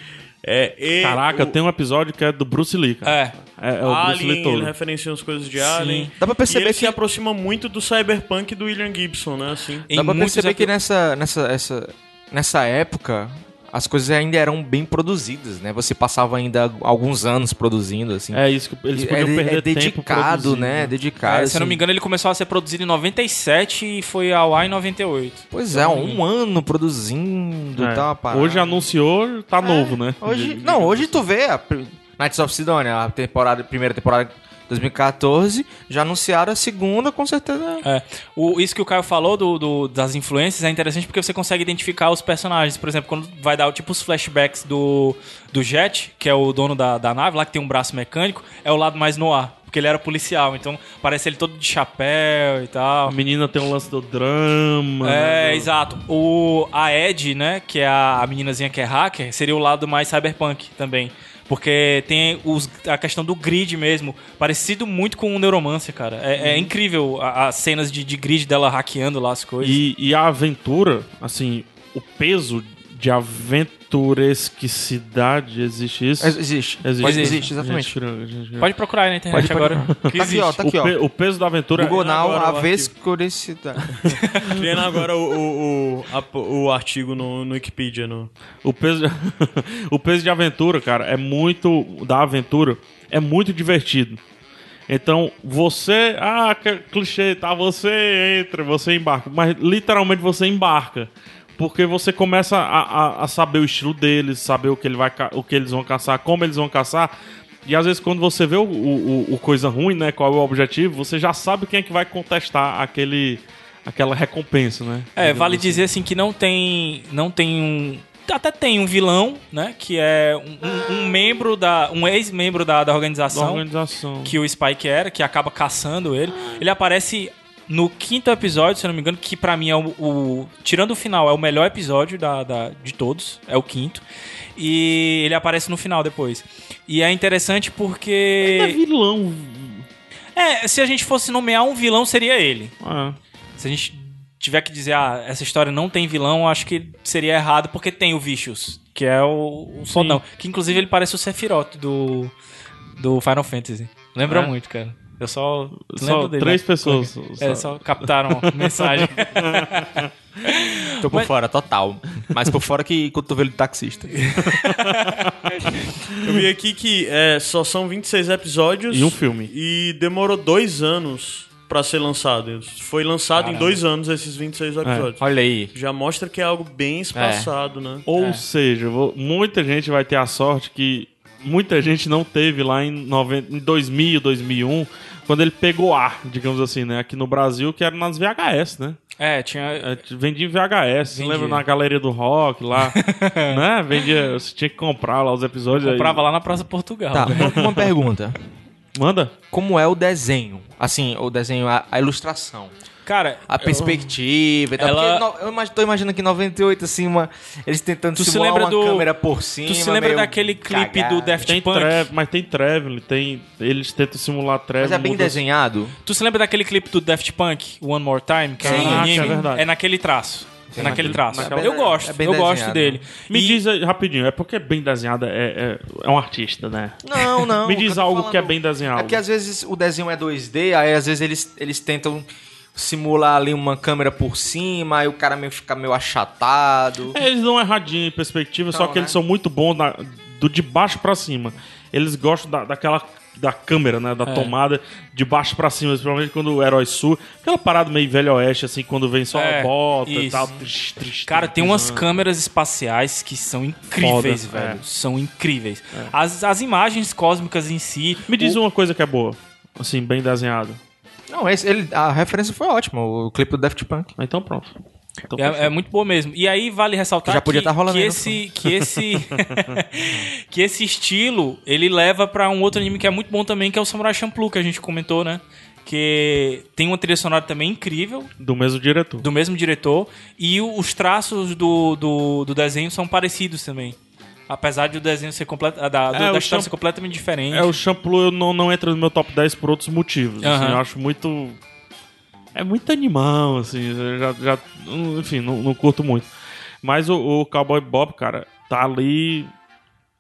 É, e Caraca, o tem um episódio que é do Bruce Lee, cara. É. É, é o Alien, ele referencia as coisas de Alien. Dá pra perceber e ele que- se aproxima muito do cyberpunk do William Gibson, né? Assim. Dá pra perceber que nessa, nessa, essa, nessa época as coisas ainda eram bem produzidas, né? Você passava ainda alguns anos produzindo, assim. É isso que eles é, podiam é perder tempo dedicado, produzindo, né? Dedicado. É, se eu não me assim. engano, ele começou a ser produzido em 97 e foi ao ar em 98. Pois é, um ano produzindo É. e tal. parada. Hoje anunciou, tá novo, né? Hoje, não, hoje tu vê a Knights of Sidonia, a temporada, primeira temporada de 2014, já anunciaram a segunda, com certeza. É. O, isso que o Caio falou do, do- das influências é interessante porque você consegue identificar os personagens. Por exemplo, quando vai dar tipo os flashbacks do, do Jet, que é o dono da, da nave, lá que tem um braço mecânico, é o lado mais no ar. Porque ele era policial, então parece ele todo de chapéu e tal. A menina tem um lance do drama. né, É, do- exato. O, a Ed, né, que é a, a meninazinha que é hacker, seria o lado mais cyberpunk também. Porque tem os, a questão do grid mesmo, parecido muito com o Neuromancer, cara. É, Uhum. é incrível as cenas de, de grid dela hackeando lá as coisas. E, e a aventura, assim, o peso de aventuresquicidade, existe isso? Existe. Existe, Pode- existe, exatamente. Gente, gente. Pode procurar aí na internet Pode agora. que Tá aqui, existe. ó, tá aqui, o, ó. pe- o peso da aventura Google Now, agora o a arquivo. vescuricidade. Criando [LAUGHS] agora o, o, o, a- o artigo no, no Wikipedia. No... O peso, [LAUGHS] o peso de aventura, cara, é muito. Da aventura, é muito divertido. Então, você. Ah, que clichê, tá? Você entra, você embarca. Mas literalmente você embarca. Porque você começa a, a- a saber o estilo deles, saber o que, ele vai, o que eles vão caçar, como eles vão caçar. E às vezes quando você vê o, o- o coisa ruim, né? Qual é o objetivo, você já sabe quem é que vai contestar aquele, aquela recompensa, né? É, vale assim. dizer assim que não tem. Não tem um. Até tem um vilão, né? Que é um, um- um membro da. um ex-membro da, da Da organização. organização. que o Spike era, que acaba caçando ele. Ele aparece no quinto episódio, se eu não me engano, que pra mim é o, o- Tirando o final, é o melhor episódio da, da- de todos. É o quinto. E ele aparece no final depois. E é interessante É porque. vilão. É, se a gente fosse nomear um vilão, seria ele. Ah. Se a gente tiver que dizer, ah, essa história não tem vilão, acho que seria errado, porque tem o Vicious, que é o, o fodão. Que inclusive ele parece o Sephiroth do, do Final Fantasy. Lembra É? muito, cara. Eu só Só dele. três né? pessoas. É, só captaram a [LAUGHS] mensagem. Tô por fora, total. Mas por fora que cotovelo de taxista. [LAUGHS] Eu vi aqui que é, só são 26 episódios. E um filme. E demorou dois anos pra ser lançado. Foi lançado em Caramba. dois anos esses 26 episódios. Olha aí. Já mostra que é algo bem espaçado, né? Ou seja, vo- muita gente vai ter a sorte que muita gente não teve lá em, 90, em 2000, 2001, quando ele pegou ar, digamos assim, né? Aqui no Brasil, que era nas VHS, né? É, tinha. É, vendia em VHS, você Vendia. lembra na galeria do rock lá, [LAUGHS] né? Vendia, você tinha que comprar lá os episódios. aí- Comprava lá na Praça Portugal. Tá, uma, uma [LAUGHS] pergunta. Manda. Como é o desenho? Assim, o desenho, a, a ilustração. Cara, A perspectiva e tal. Ela- no- eu imag- tô imaginando que em 98, assim, uma, eles tentando Tu se simular lembra uma do- câmera por cima. tu se lembra daquele clipe cagado. do Daft Tem Punk? Trev, mas tem Traveling, tem. Eles tentam simular Traveling. Mas é bem muda- desenhado? Tu se lembra daquele clipe do Daft Punk, One More Time? Que é Sim. um anime? Ah, é verdade. naquele traço. É naquele traço. Eu gosto, é eu gosto desenhado. dele. Me E- diz aí, rapidinho, é porque bem desenhada é, é, é um artista, né? Não, [LAUGHS] não. Me diz eu algo falando- que é bem desenhado. É que às vezes o desenho é 2D, aí às vezes eles, eles tentam simular ali uma câmera por cima, aí o cara meio fica meio achatado. É, Eles dão erradinho em perspectiva, só Então, que né? eles são muito bons na- do de baixo pra cima. Eles gostam da, daquela da câmera, né, da tomada de baixo pra cima, principalmente quando o herói sul, aquela parada meio velho oeste assim, quando vem só É, a bota e isso. tal. Triste, triste, Cara, tem umas câmeras espaciais que são incríveis, Foda, velho. é. São incríveis. As, as imagens cósmicas em si. Me diz o- uma coisa que é boa, assim, bem desenhado. Não, esse, ele, a referência foi ótima, o clipe do Daft Punk. Então pronto. Então. É, é muito boa mesmo. E aí vale ressaltar Que já podia que, tá rolando que esse que esse [LAUGHS] [LAUGHS] que esse estilo ele leva pra um outro anime que é muito bom também, que é o Samurai Champloo que a gente comentou, né? Que tem uma trilha sonora também incrível Do mesmo diretor. do mesmo diretor e os traços do, do, do desenho são parecidos também. Apesar de o desenho ser completo, da, do- É, da história ser completamente diferente. É, o Shampoo não, não entra no meu top 10 por outros motivos. assim, Aham. eu acho muito. É muito animal, assim. Já, já, enfim, não, não curto muito. Mas o, o Cowboy Bob, cara, tá ali.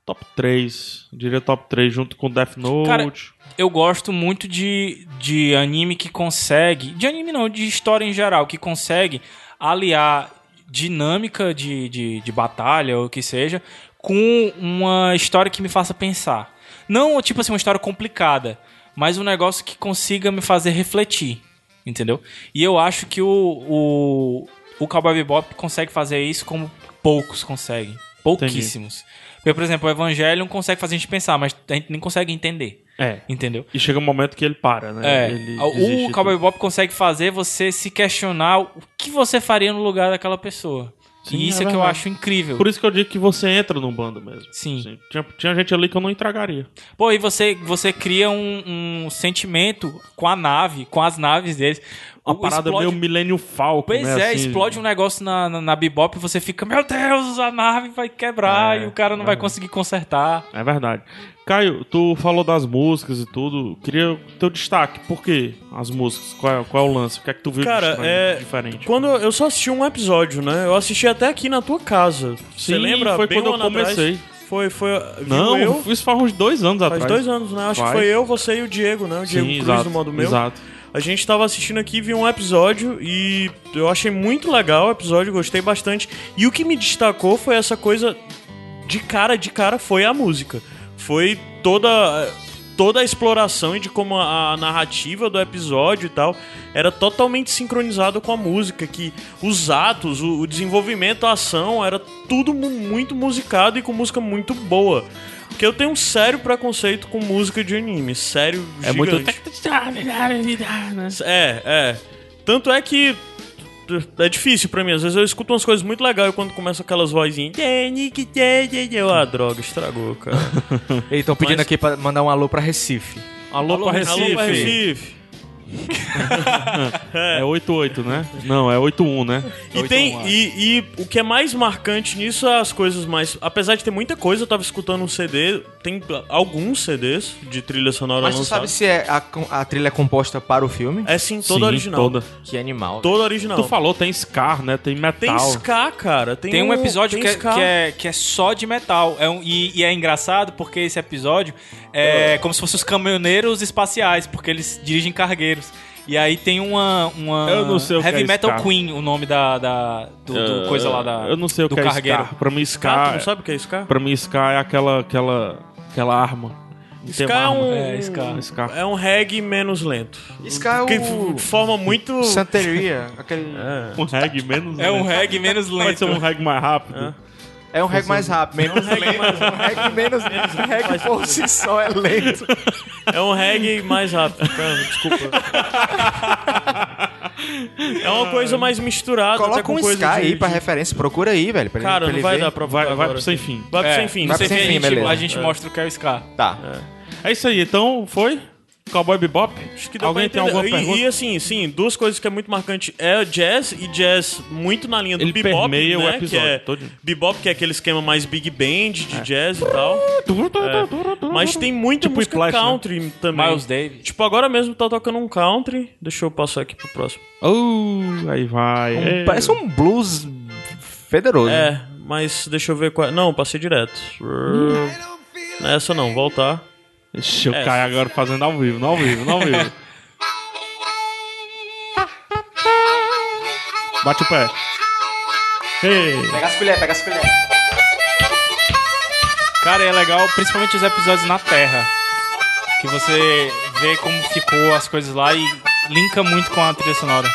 Top 3. Diria top 3, junto com Death Note. Cara, eu gosto muito de, de anime que consegue. De anime não, de história em geral, que consegue aliar dinâmica de, de, de batalha ou o que seja com uma história que me faça pensar. Não, tipo assim, uma história complicada, mas um negócio que consiga me fazer refletir. Entendeu? E eu acho que o, o, o Cowboy Bebop consegue fazer isso como poucos conseguem. Pouquíssimos. Porque, por exemplo, o Evangelion consegue fazer a gente pensar, mas a gente nem consegue entender. É. Entendeu? E chega um momento que ele para, né? É, Ele o Cowboy. Bebop consegue fazer você se questionar o que você faria no lugar daquela pessoa. Sim, e isso é é, que eu acho incrível. Por isso que eu digo que você entra no bando mesmo. Sim. Assim, tinha, tinha gente ali que eu não entregaria. Pô, e você, você cria um, um sentimento com a nave, com as naves deles. Uma O- parada explode- meio Millennium Falcon, Pois né? é, assim, explode um negócio na, na, na Bebop e você fica, meu Deus, a nave vai quebrar É, e o cara não vai conseguir consertar. É verdade. Caio, tu falou das músicas e tudo. Queria o teu destaque. Por quê? As músicas? Qual é, qual é o lance? O que é que tu viu Cara, de é. diferente? Quando eu só assisti um episódio, né? Eu assisti até aqui na tua casa. Você Sim, lembra? foi Bem quando eu ano atrás? comecei. Foi, foi. Não, eu. isso faz uns dois anos Faz atrás. dois anos, né? Acho Faz. que foi eu, você e o Diego, né? O Diego Sim, Cruz exato, do modo meu. Exato. A gente tava assistindo aqui, viu um episódio e eu achei muito legal o episódio, gostei bastante. E o que me destacou foi essa coisa de cara, de cara foi a música. Foi toda toda a exploração e de como a, narrativa do episódio e tal era totalmente sincronizada com a música, que os atos, o, o desenvolvimento, a ação era tudo mu- muito musicado e com música muito boa. Porque eu tenho um sério preconceito com música de anime, sério, É muito. gigante. É, é. Tanto é que é difícil pra mim. Às vezes eu escuto umas coisas muito legais quando começam aquelas vozinhas. Eu, ah, droga, estragou, cara. [LAUGHS] Eles estão pedindo Mas- aqui pra mandar um alô pra Recife. Alô, pra Recife. Alô, pra Recife. [LAUGHS] É 88, né? Não, é 81, né? E, tem, e, e o que é mais marcante nisso é as coisas mais. Apesar de ter muita coisa, eu tava escutando um CD. Tem alguns CDs de trilha sonora Mas lançados. sabe se é a, a trilha é composta para o filme? É sim, toda Sim, original. Toda. Que animal. Toda original. Tu falou, tem Scar, né? Tem metal. Tem ska, cara. Tem, Tem um episódio tem que é, que, é, que é só de metal. É um- e, e é engraçado porque esse episódio é como se fossem os caminhoneiros espaciais, porque eles dirigem cargueiros. E aí tem uma. uma Eu não sei o que Heavy é Metal Scar. Queen, o nome da. da do, do coisa lá da. Eu não sei o do que é cargueiro. Scar. Pra mim, Ska, tu Scar. não sabe o que é ska? Pra mim, Scar é aquela, aquela, aquela arma. Uma é um. É, ska. Ska. É um reggae menos lento. Ska é Que o- forma muito. Santeria, aquele... Um reggae menos É um lento. reggae menos Pode ser lento. um reggae mais rápido. É. É um reggae mais rápido, menos lento. Um reggae menos. reggae por si só é lento. É um reggae mais rápido. Cara, desculpa. É uma coisa mais misturada. Coloca com um coisa Sky de- aí pra de- referência. Procura aí, velho. pra ele- Cara, pra não ele vai ver. dar pra Vai, vai pro sem fim. Vai pro É, sem fim. vai pro sem fim. a gente, beleza. a gente mostra o que é o Scar. Tá. É isso aí, então foi Cowboy Bebop. Acho que deu Alguém pra tem alguma e, pergunta? E assim, sim, duas coisas que é muito marcante é jazz e jazz muito na linha do Ele bebop, permeia o né, episódio que é todinho. bebop que é aquele esquema mais big band de jazz e tal. É. Mas tem muita Tipo música Whiplash, né? country também. Miles Davis. Tipo, agora mesmo tá tocando um country. Deixa eu passar aqui pro próximo. Uh, aí vai. É. Parece um blues federoso. É, mas deixa eu ver qual. Não, passei direto. Essa não, voltar. Ixi, eu É. caio agora fazendo ao vivo, não ao vivo, não ao vivo. Bate o pé. Ei. Pega as colheres, pega as colheres. Cara, é legal, principalmente os episódios na Terra. Que você vê como ficou as coisas lá e linka muito com a trilha sonora.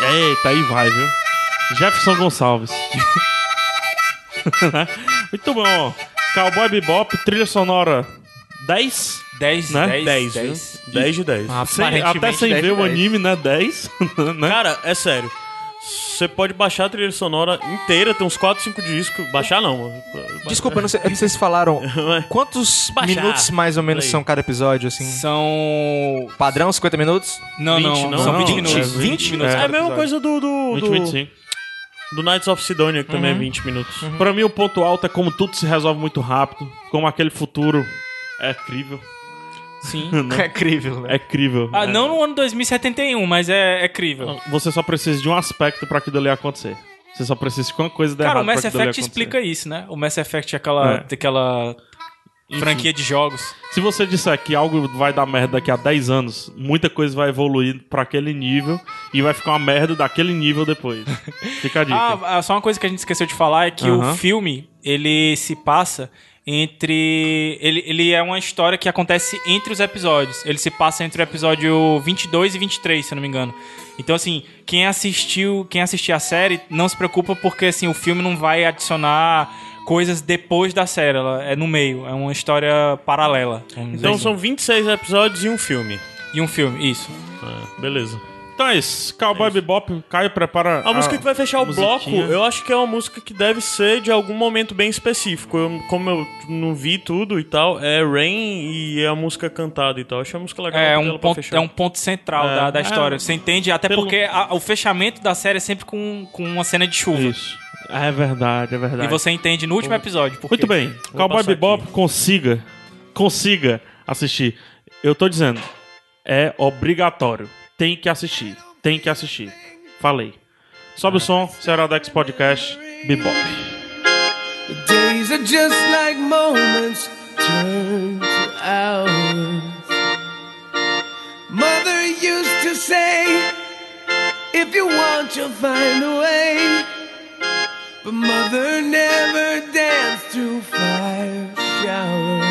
Eita, aí vai, viu? Jefferson Gonçalves. [LAUGHS] Muito bom. Cowboy Bebop, trilha sonora 10. 10, Né? 10, 10, 10. viu? 10 de 10. Sem- até sem 10 ver o 10. anime, né? 10. [LAUGHS] né? Cara, é sério. Você pode baixar a trilha sonora inteira, tem uns 4, 5 discos. Baixar não. Desculpa, eu não sei, é vocês falaram. Quantos Baixar. minutos mais ou menos Aí. são cada episódio, assim? São. Padrão, 50 minutos? Não, 20, não, não? são 20 Não, minutos. é 20, 20 minutos. É a cada mesma episódio. coisa do. do, 20, do, 25. Do Knights of Sidonia, que também é 20 minutos. Pra mim, o ponto alto é como tudo se resolve muito rápido. Como aquele futuro é incrível. Sim. [LAUGHS] É incrível, né? É incrível. Ah, É. não no ano 2071, mas é, é crível. Você só precisa de um aspecto pra aquilo ali acontecer. Você só precisa de uma coisa Cara, errada o Mass Effect explica isso, né? O Mass Effect é aquela, É. aquela franquia de jogos. Se você disser que algo vai dar merda daqui a 10 anos, muita coisa vai evoluir pra aquele nível e vai ficar uma merda daquele nível depois. [LAUGHS] Fica a dica. Ah, só uma coisa que a gente esqueceu de falar é que Aham. o filme, ele se passa entre... Ele, ele é uma história que acontece entre os episódios. Ele se passa entre o episódio 22 e 23, se eu não me engano. Então, assim, quem assistiu, quem assistir a série, não se preocupa porque, assim, o filme não vai adicionar coisas depois da série. Ela é no meio. É uma história paralela. vamos dizer Então assim. são 26 episódios e um filme. E um filme, isso. É, beleza. Então é isso. Cowboy Bebop, Caio prepara. A música que vai fechar o bloco, eu acho que é uma música que deve ser de algum momento bem específico. Eu- como eu não vi tudo e tal, é Rain e é a música cantada e tal. Achei a música legal. É um, ponto, fechar. é um ponto central É. da, da É. história. Você entende? Até Pelo- porque a- o fechamento da série é sempre com, com uma cena de chuva. Isso. É verdade, é verdade. E você entende no último episódio. Porque... Muito bem. Vou Cowboy Bebop, aqui. consiga. Consiga assistir. Eu tô dizendo. É obrigatório. Tem que assistir. Tem que assistir. Falei. Sobe o som, Cearadex Podcast, Bebop. Days are just like moments turn to hours. Mother used to say, if you want, you'll find a way. But mother never danced through fire showers.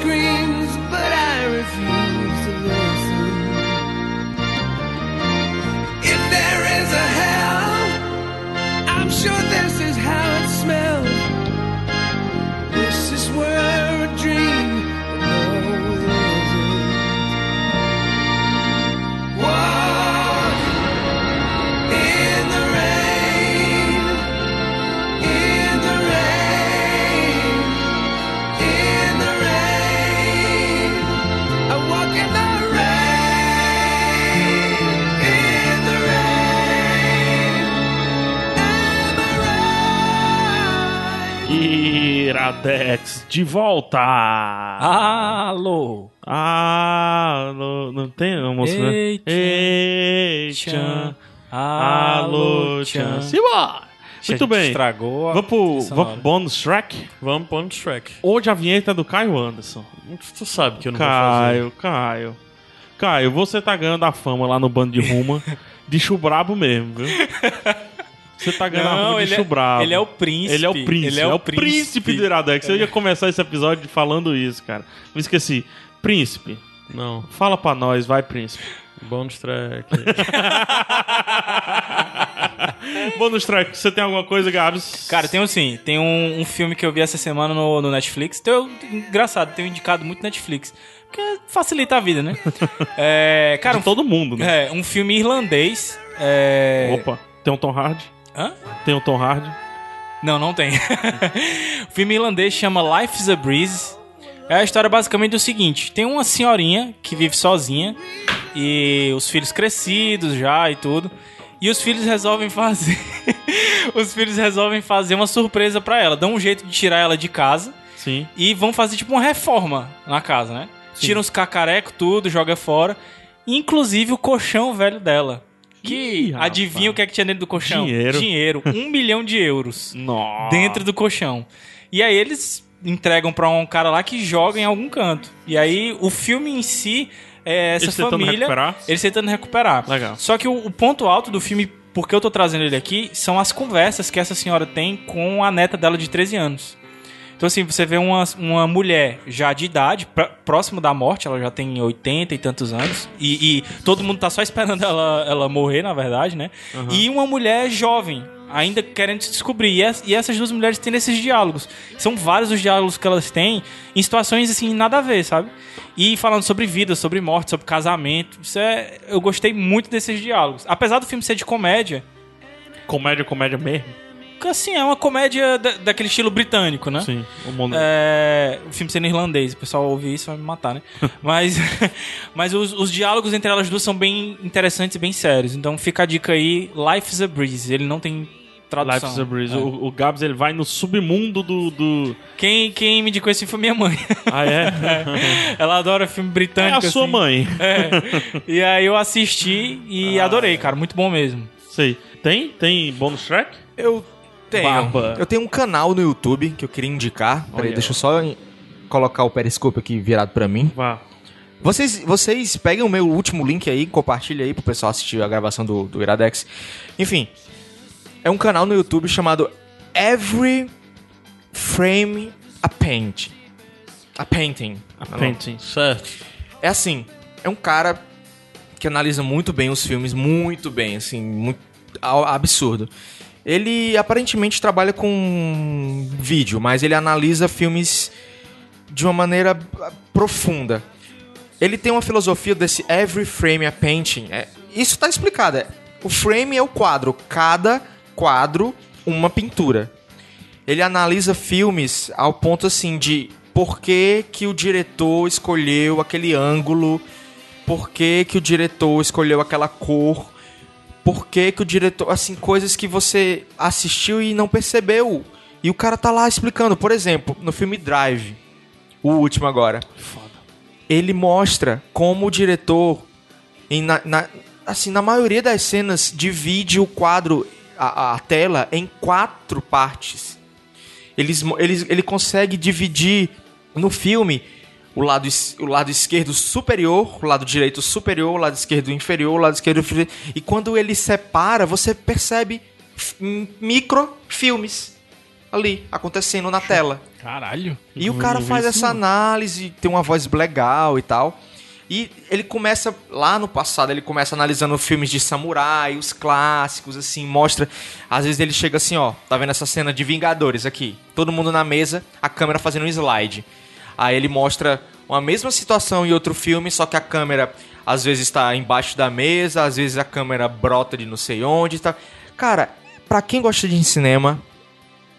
scream. Iradex de volta! Alô! Ah, não, tem uma música, né? Ei, tchan. Tchan. Alô, tchan. Simbora! Muito bem. Estragou Vamos pro, vamos pro bonus track? Vamos pro bonus track. Hoje a vinheta é do Caio Anderson. Tu sabe que eu não vou fazer. Caio, Caio. Caio, você tá ganhando a fama lá no bando de Ruma [LAUGHS] de chubrabo mesmo, viu? [LAUGHS] Você tá ganhando a Não, de ele é- chubrabo. ele é o príncipe. Ele é o príncipe. Ele é, o príncipe, do Iradex. Eu ia começar esse episódio falando isso, cara. Me esqueci. Príncipe, Não, fala pra nós, vai, príncipe. bonus track. [LAUGHS] Bônus track, você tem alguma coisa, Gabs? Cara, tem um sim. Tem um, um filme que eu vi essa semana no, no Netflix. Então, engraçado, tenho indicado muito Netflix. Porque facilita a vida, né? [LAUGHS] é, cara, de um, todo mundo, né? é, um filme irlandês. É... Opa, tem um Tom Hardy? Hã? Tem um Tom Hardy? Não, não tem. [LAUGHS] o filme irlandês chama Life is a Breeze. É a história basicamente do seguinte: tem uma senhorinha que vive sozinha e os filhos crescidos já e tudo. E os filhos resolvem fazer. [LAUGHS] os filhos resolvem fazer uma surpresa pra ela. Dão um jeito de tirar ela de casa Sim. e vão fazer tipo uma reforma na casa, né? Tiram os cacarecos, tudo, joga fora. Inclusive o colchão velho dela. Que Ih, adivinha o que é que tinha dentro do colchão? Dinheiro. Dinheiro. [LAUGHS] Um milhão de euros Nossa. dentro do colchão. E aí eles entregam pra um cara lá que joga em algum canto. E aí o filme em si é essa Eles tentando família. recuperar? Eles tentando recuperar. Legal. Só que o, o ponto alto do filme, porque eu tô trazendo ele aqui, são as conversas que essa senhora tem com a neta dela de 13 anos. Então, assim, você vê uma, uma mulher já de idade, pró- próximo da morte, ela já tem 80 e tantos anos, e, e todo mundo tá só esperando [LAUGHS] ela, ela morrer, na verdade, né? E uma mulher jovem, ainda querendo se descobrir. E, es- e essas duas mulheres têm esses diálogos. São vários os diálogos que elas têm em situações, assim, nada a ver, sabe? E falando sobre vida, sobre morte, sobre casamento. Isso é. Eu gostei muito desses diálogos. Apesar do filme ser de comédia, Comédia, comédia mesmo? Assim, é uma comédia da- daquele estilo britânico, né? Sim. O mundo... É, o filme sendo irlandês, o pessoal ouvir isso vai me matar, né? [LAUGHS] mas mas os, os diálogos entre elas duas são bem interessantes e bem sérios. Então fica a dica aí: Life is a Breeze. Ele não tem tradução. Life is a Breeze. É. O, o Gabs, ele vai no submundo do... do... Quem, quem me indicou esse filme foi minha mãe. Ah, é? [LAUGHS] Ela adora filme É britânico. a sua assim. mãe. É. E aí eu assisti e Ah. adorei, cara. Muito bom mesmo. Sei. Tem? Tem bônus track? Eu tenho. Eu tenho um canal no YouTube que eu queria indicar. Peraí, deixa eu só colocar o periscope aqui virado pra mim. Vá. Vocês, vocês peguem o meu último link aí, compartilha aí pro pessoal assistir a gravação do, do Iradex. Enfim, é um canal no YouTube chamado Every Frame a Paint. A Painting. Painting. certo. É assim, é um cara que analisa muito bem os filmes, muito bem, assim, muito a- absurdo. Ele aparentemente trabalha com vídeo, mas ele analisa filmes de uma maneira ah, profunda. Ele tem uma filosofia desse every frame a painting. É, isso tá explicado. é, o frame é o quadro, cada quadro uma pintura. Ele analisa filmes ao ponto assim de por que, que o diretor escolheu aquele ângulo, por que, que o diretor escolheu aquela cor, por que, que o diretor. Assim, coisas que você assistiu e não percebeu. E o cara tá lá explicando. Por exemplo, no filme Drive, o último agora. Ele mostra como o diretor, em, na, na- assim, na maioria das cenas, divide o quadro, a, a tela, em quatro partes. Eles, eles, ele consegue dividir no filme o lado, o lado esquerdo superior, o lado direito superior, o lado esquerdo inferior, o lado esquerdo inferior. E quando ele separa, você percebe microfilmes ali acontecendo na tela. Caralho. E o cara faz essa análise, tem uma voz legal e tal. E ele começa, lá no passado, ele começa analisando filmes de samurai, os clássicos, assim, mostra. Às vezes ele chega assim, ó, tá vendo essa cena de Vingadores aqui? Todo mundo na mesa, a câmera fazendo um slide. Aí ele mostra uma mesma situação em outro filme, só que a câmera às vezes está embaixo da mesa, às vezes a câmera brota de não sei onde, tá. Cara, pra quem gosta de cinema,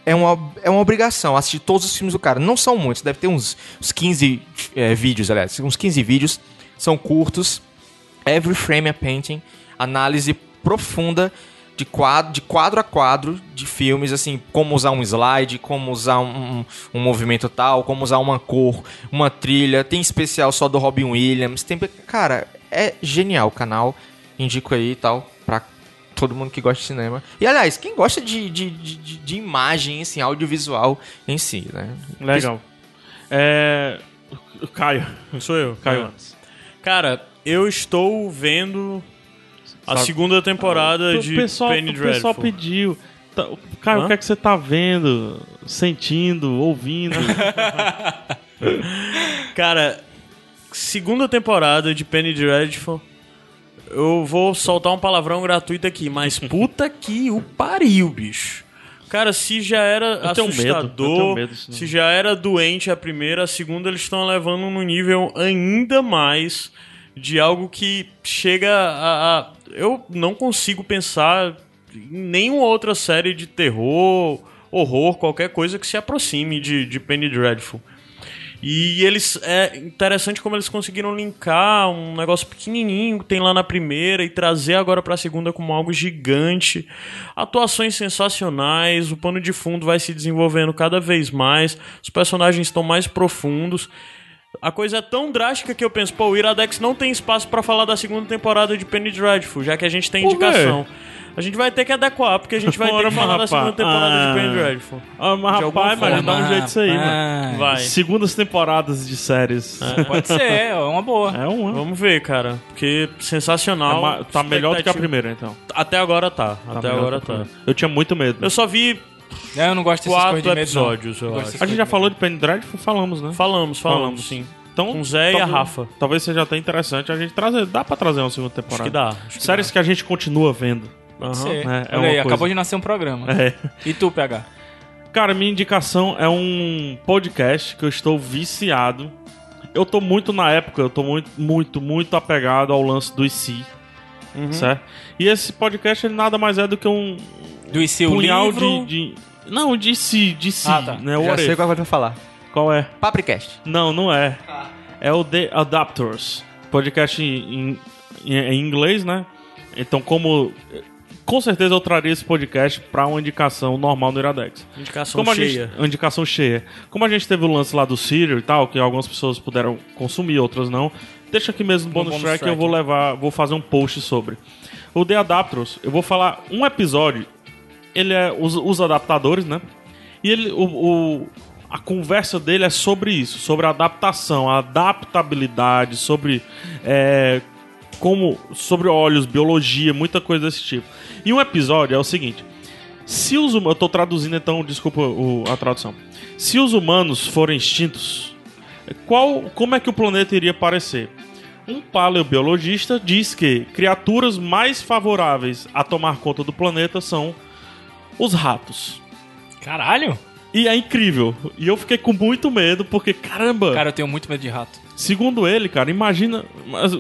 é uma, é uma obrigação assistir todos os filmes do cara. Não são muitos, deve ter uns, uns 15 é, vídeos, aliás, uns 15 vídeos. São curtos. Every Frame a Painting. Análise profunda de quadro, de quadro a quadro de filmes, assim, como usar um slide, como usar um, um, um movimento tal, como usar uma cor, uma trilha. Tem especial só do Robin Williams. Tem, cara, é genial o canal. Indico aí e tal, pra todo mundo que gosta de cinema. E aliás, quem gosta de, de, de, de- imagem, assim, audiovisual em si, né? Legal. É. Caio. Sou eu. Caio É. Cara, eu estou vendo a Sabe- segunda temporada O de pessoal, Penny o pessoal Dreadful. pediu. Tá, Caio, Hã? o que é que você tá vendo, sentindo, ouvindo? [LAUGHS] Cara, segunda temporada de Penny Dreadful. Eu vou soltar um palavrão gratuito aqui, mas [LAUGHS] puta que o pariu, bicho. Cara, se já era Eu medo, assustador, medo não. se já era doente a primeira, a segunda eles estão levando num nível ainda mais de algo que chega a, a- Eu não consigo pensar em nenhuma outra série de terror, horror, qualquer coisa que se aproxime de, de Penny Dreadful. E eles. É interessante como eles conseguiram linkar um negócio pequenininho que tem lá na primeira e trazer agora pra segunda como algo gigante. Atuações sensacionais, o pano de fundo vai se desenvolvendo cada vez mais, os personagens estão mais profundos. A coisa é tão drástica que eu penso, pô, o Iradex não tem espaço pra falar da segunda temporada de Penny Dreadful, já que a gente tem Por quê? indicação. A gente vai ter que adequar, porque a gente vai [LAUGHS] ter que falar da rapaz. segunda temporada Ah. de Penny Dreadful. Ah, mas rapaz, mas dá um jeito disso aí, mano. Ah, Vai. Segundas temporadas de séries. [LAUGHS] Pode ser, é uma boa. É um, é. Vamos ver, cara. Porque sensacional. É ma- tá melhor do que a primeira, então. Até agora tá. Tá Até agora tá. Eu tinha muito medo. Eu só vi É, Eu não gosto dessas quatro de medo, episódios, eu acho. A gente já de falou de Penny Dreadful? Falamos, né? Falamos, falamos, Falamos. sim. Então, Com o Zé e a talvez- Rafa. Talvez seja até interessante a gente trazer. Dá pra trazer uma segunda temporada. Acho que dá. Acho que Séries que a gente continua vendo. Aham. Ser. É, é Olha uma aí, coisa. acabou de nascer um programa. É. E tu, PH? Cara, minha indicação é um podcast que eu estou viciado. Eu tô muito na época, eu tô muito, muito, muito apegado ao lance do IC. Uhum. Certo? E esse podcast ele nada mais é do que um Do IC o punhal livro... de, de. Não, de si, de si, Ah, tá. né? O Já sei qual vai falar. Qual é? Papricast. Não, não é. É o The Adapters. Podcast em, em, em inglês, né? Então, como. Com certeza eu traria esse podcast pra uma indicação normal no Iradex. Indicação Como cheia. gente, uma indicação cheia. Como a gente teve o lance lá do Serial e tal, que algumas pessoas puderam consumir, outras não. Deixa aqui mesmo no bonus, bonus track, track, eu vou levar, vou fazer um post sobre. O The Adapters, eu vou falar um episódio. Ele é os, os adaptadores, né? E ele, o, o- a conversa dele é sobre isso, sobre adaptação, adaptabilidade, sobre é, como, sobre olhos, biologia, muita coisa desse tipo. E um episódio é o seguinte: se os eu tô traduzindo então, desculpa o- a tradução. Se os humanos forem extintos, qual, como é que o planeta iria parecer? Um paleobiologista diz que criaturas mais favoráveis a tomar conta do planeta são os ratos. Caralho! E é incrível. E eu fiquei com muito medo, porque, caramba, Cara, eu tenho muito medo de rato. segundo ele, cara, imagina.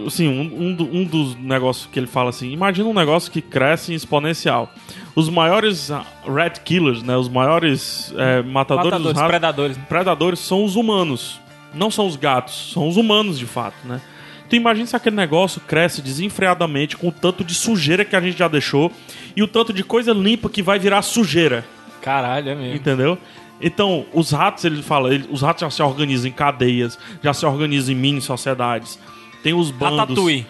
Assim, um, um, um dos negócios que ele fala assim: imagina um negócio que cresce em exponencial. Os maiores ah, rat killers, né? Os maiores é, matadores, dos Matadores, ratos, predadores. né? predadores são os humanos. Não são os gatos, são os humanos de fato, né? Tu imagina se aquele negócio cresce desenfreadamente com o tanto de sujeira que a gente já deixou e o tanto de coisa limpa que vai virar sujeira. Caralho, é mesmo. Entendeu? Então, os ratos, ele fala, ele- os ratos já se organizam em cadeias, já se organizam em mini sociedades. Tem os bandos. Ratatouille.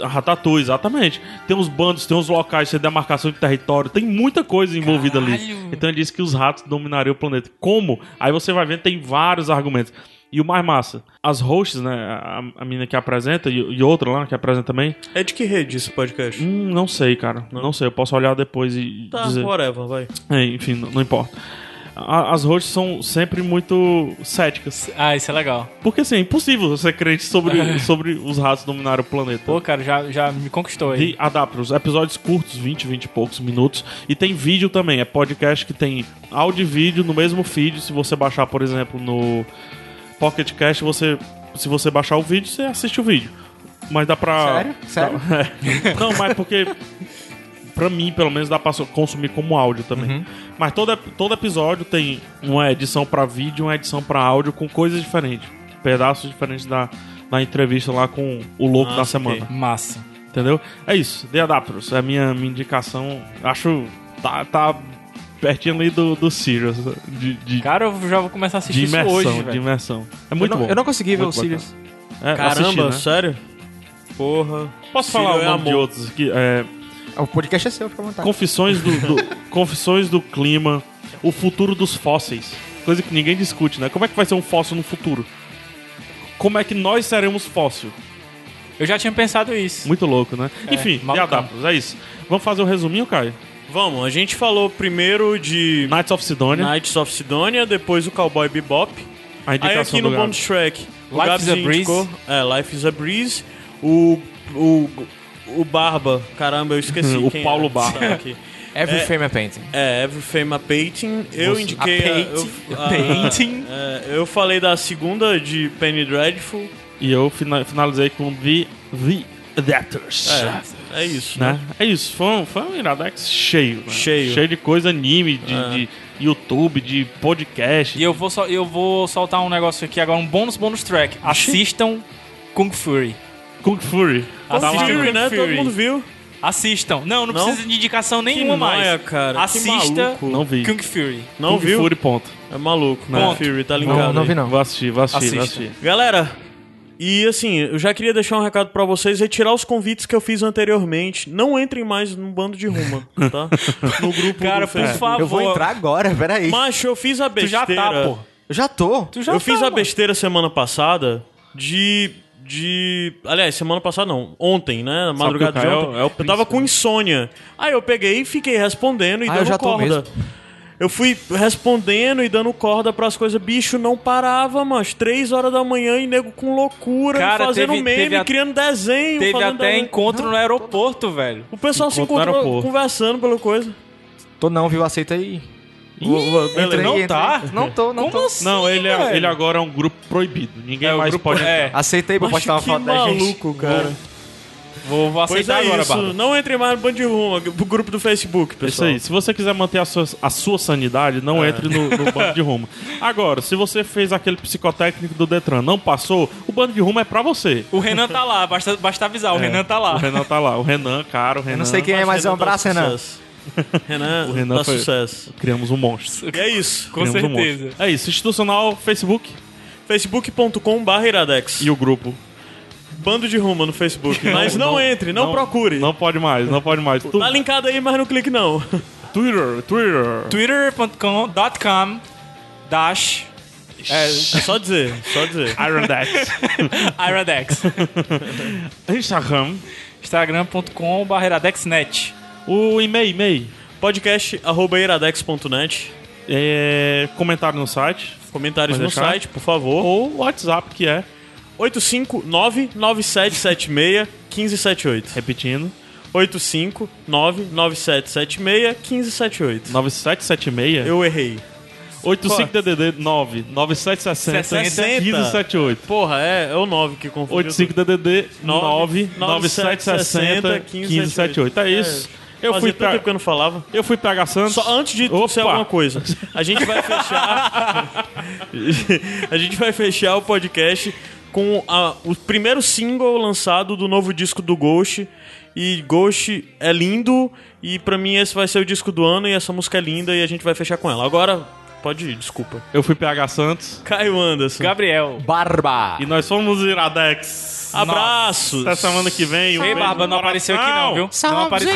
Ratatouille, exatamente. Tem os bandos, tem os locais de demarcação de território, tem muita coisa envolvida ali. Caralho. Então ele disse que os ratos dominariam o planeta. Como? Aí você vai vendo, tem vários argumentos. E o mais massa, as hosts, né? A, a menina que apresenta e, e outra lá que apresenta também. É de que rede esse podcast? Hum, não sei, cara. Não, sei. Eu posso olhar depois e Tá, dizer. whatever, vai. É, enfim, não, não importa. As hosts são sempre muito céticas. Ah, isso é legal. Porque assim, é impossível você crente sobre, [LAUGHS] sobre os ratos dominarem o planeta. Pô, cara, já, já me conquistou aí. E adapta os episódios curtos, 20, 20 e poucos minutos. E tem vídeo também. É podcast que tem áudio e vídeo no mesmo feed. Se você baixar, por exemplo, no Pocket Cast, você, se você baixar o vídeo, você assiste o vídeo. Mas dá pra. Sério? Sério? [LAUGHS] É. Não, mas porque. Pra mim, pelo menos, dá pra consumir como áudio também. Uhum. Mas todo, todo episódio tem uma edição pra vídeo e uma edição pra áudio com coisas diferentes. Pedaços diferentes da, da entrevista lá com o louco Ah, da semana. Massa. Entendeu? É isso. The Adapters. É a minha, minha indicação. Acho. Tá, tá pertinho ali do, do Sirius. De, de, Cara, eu já vou começar a de assistir isso imersão. hoje, de velho. imersão. É muito eu, não, bom. eu não consegui ver o Muito Sirius. É, Caramba, assisti, né? sério? Porra. Posso falar o é nome de amor. outros aqui? É, O podcast é seu, fica à vontade. Confissões do, do- [LAUGHS] Confissões do Clima, o futuro dos fósseis. Coisa que ninguém discute, né? Como é que vai ser um fóssil no futuro? Como é que nós seremos fóssil? Eu já tinha pensado isso. Muito louco, né? Enfim, The malucão. Adapters, é isso. Vamos fazer um resuminho, Caio? Vamos, a gente falou primeiro de Knights of Sidonia, Knights of Sidonia, depois o Cowboy Bebop. a Aí indicação aqui no do Gabi. bonus track, o Life Gabs is a Breeze. indicou- É, Life is a Breeze. O, o, o Barba, caramba, eu esqueci O quem Paulo era. Barba. Tá aqui. [LAUGHS] Every É- Fame a Painting. É, Every Fame a Painting. Eu Você- indiquei. a a- painting. eu, a- Painting. é, eu falei da segunda de Penny Dreadful. E eu fina- finalizei com The, The Adapters. É, é isso, Né? né? É isso, foi um, foi um Iradex cheio. né? Cheio. Cheio de coisa anime, de, É. de YouTube, de podcast. E eu vou, sol- eu vou soltar um negócio aqui agora, um bônus bônus track. Assistam Kung Fury. Kung Fury. Kung Tá lá- Fury, né? Fury. Todo mundo viu. Assistam. Não, não, Não? precisa de indicação Que nenhuma nóia, mais. cara. que Assista maluco. Não vi. Kung Fury. Não Kung viu? Fury, ponto. É maluco. Kung Fury, tá linkado. Não, não vi não. Vou assistir, vou assistir, vou Assista. assistir. Galera, e assim, eu já queria deixar um recado pra vocês, retirar os convites que eu fiz anteriormente. Não entrem mais no bando de ruma, tá? [LAUGHS] No grupo Cara, do por favor. Eu vou entrar agora, peraí. Macho, eu fiz a Tu besteira. já tá, pô. Eu já tô. Tu já eu tá, fiz a mano. besteira semana passada de. De. Aliás, semana passada não. Ontem, né? Na madrugada o de ontem. é o eu tava com insônia. Aí eu peguei e fiquei respondendo e Ah, eu dando já tô corda. mesmo. Eu fui respondendo e dando corda pras coisas. Bicho, não parava, mas Três horas da manhã e nego com loucura, Cara, fazendo teve- meme, teve a- criando desenho. Teve fazendo até desenho. encontro no aeroporto, velho. O pessoal se Encontro no encontrou conversando pela coisa. Tô não, viu? Aceita aí. beleza. não entrei. tá? Não tô, não Como tô. assim, Não, ele, é, ele agora é um grupo proibido. Ninguém É, o mais grupo- pode é. aí pra postar uma que foto da gente. maluco, cara. Vou, vou Pois aceitar é agora, isso. Barba. Não entre mais no Band de Rumo, pro grupo do Facebook, Isso pessoal. aí. Se você quiser manter a sua, a sua sanidade, não entre no, no [LAUGHS] bando de rumo. Agora, se você fez aquele psicotécnico do Detran, não passou, o bando de rumo é pra você. O Renan tá lá, basta, basta avisar, o Renan tá lá. O Renan tá lá. O Renan, cara, o Renan. Eu não sei quem é, mas é um abraço, Renan. sucesso. [LAUGHS] Renan, O Renan tá foi- sucesso. Criamos um monstro. E é isso. Com Criamos um certeza. monstro. É isso. Institucional, Facebook facebook.com barra iradex. e o grupo. Bando de Rumo no Facebook. Mas não, entre, não, procure. Não pode mais, não pode mais. Tu- Tá linkado aí, mas não clique não. Twitter, Twitter. twitter.com.com dash É só dizer, só dizer. [LAUGHS] Irondex. [LAUGHS] iradex Instagram. instagram.com barreiradexnet O e-mail, e-mail. Podcast arroba iradex.net. É, comentário no site. Comentários Pode no deixar? site, por favor. Ou o WhatsApp, que é, 859-9776-1578. repetindo, 859-9776-1578. 9776. Eu errei. 85DDD 9 9760 60. 1578. Porra, é, é o 9 que confundiu. 85DDD 9 9 9760 1578. É isso. Eu fui pra eu não falava. eu fui pra Santos. Só antes de Opa! ser alguma coisa, a gente vai fechar. [LAUGHS] a gente vai fechar o podcast com a- o primeiro single lançado do novo disco do Ghost. E Ghost é lindo. E pra mim esse vai ser o disco do ano. E essa música é linda. E a gente vai fechar com ela. Agora, pode ir, desculpa. Eu fui pra H Santos Caio Anderson. Gabriel Barba. e nós fomos Iradex. Abraços. Até semana que vem. um Ei, Barba, não apareceu aqui não, viu? Não apareceu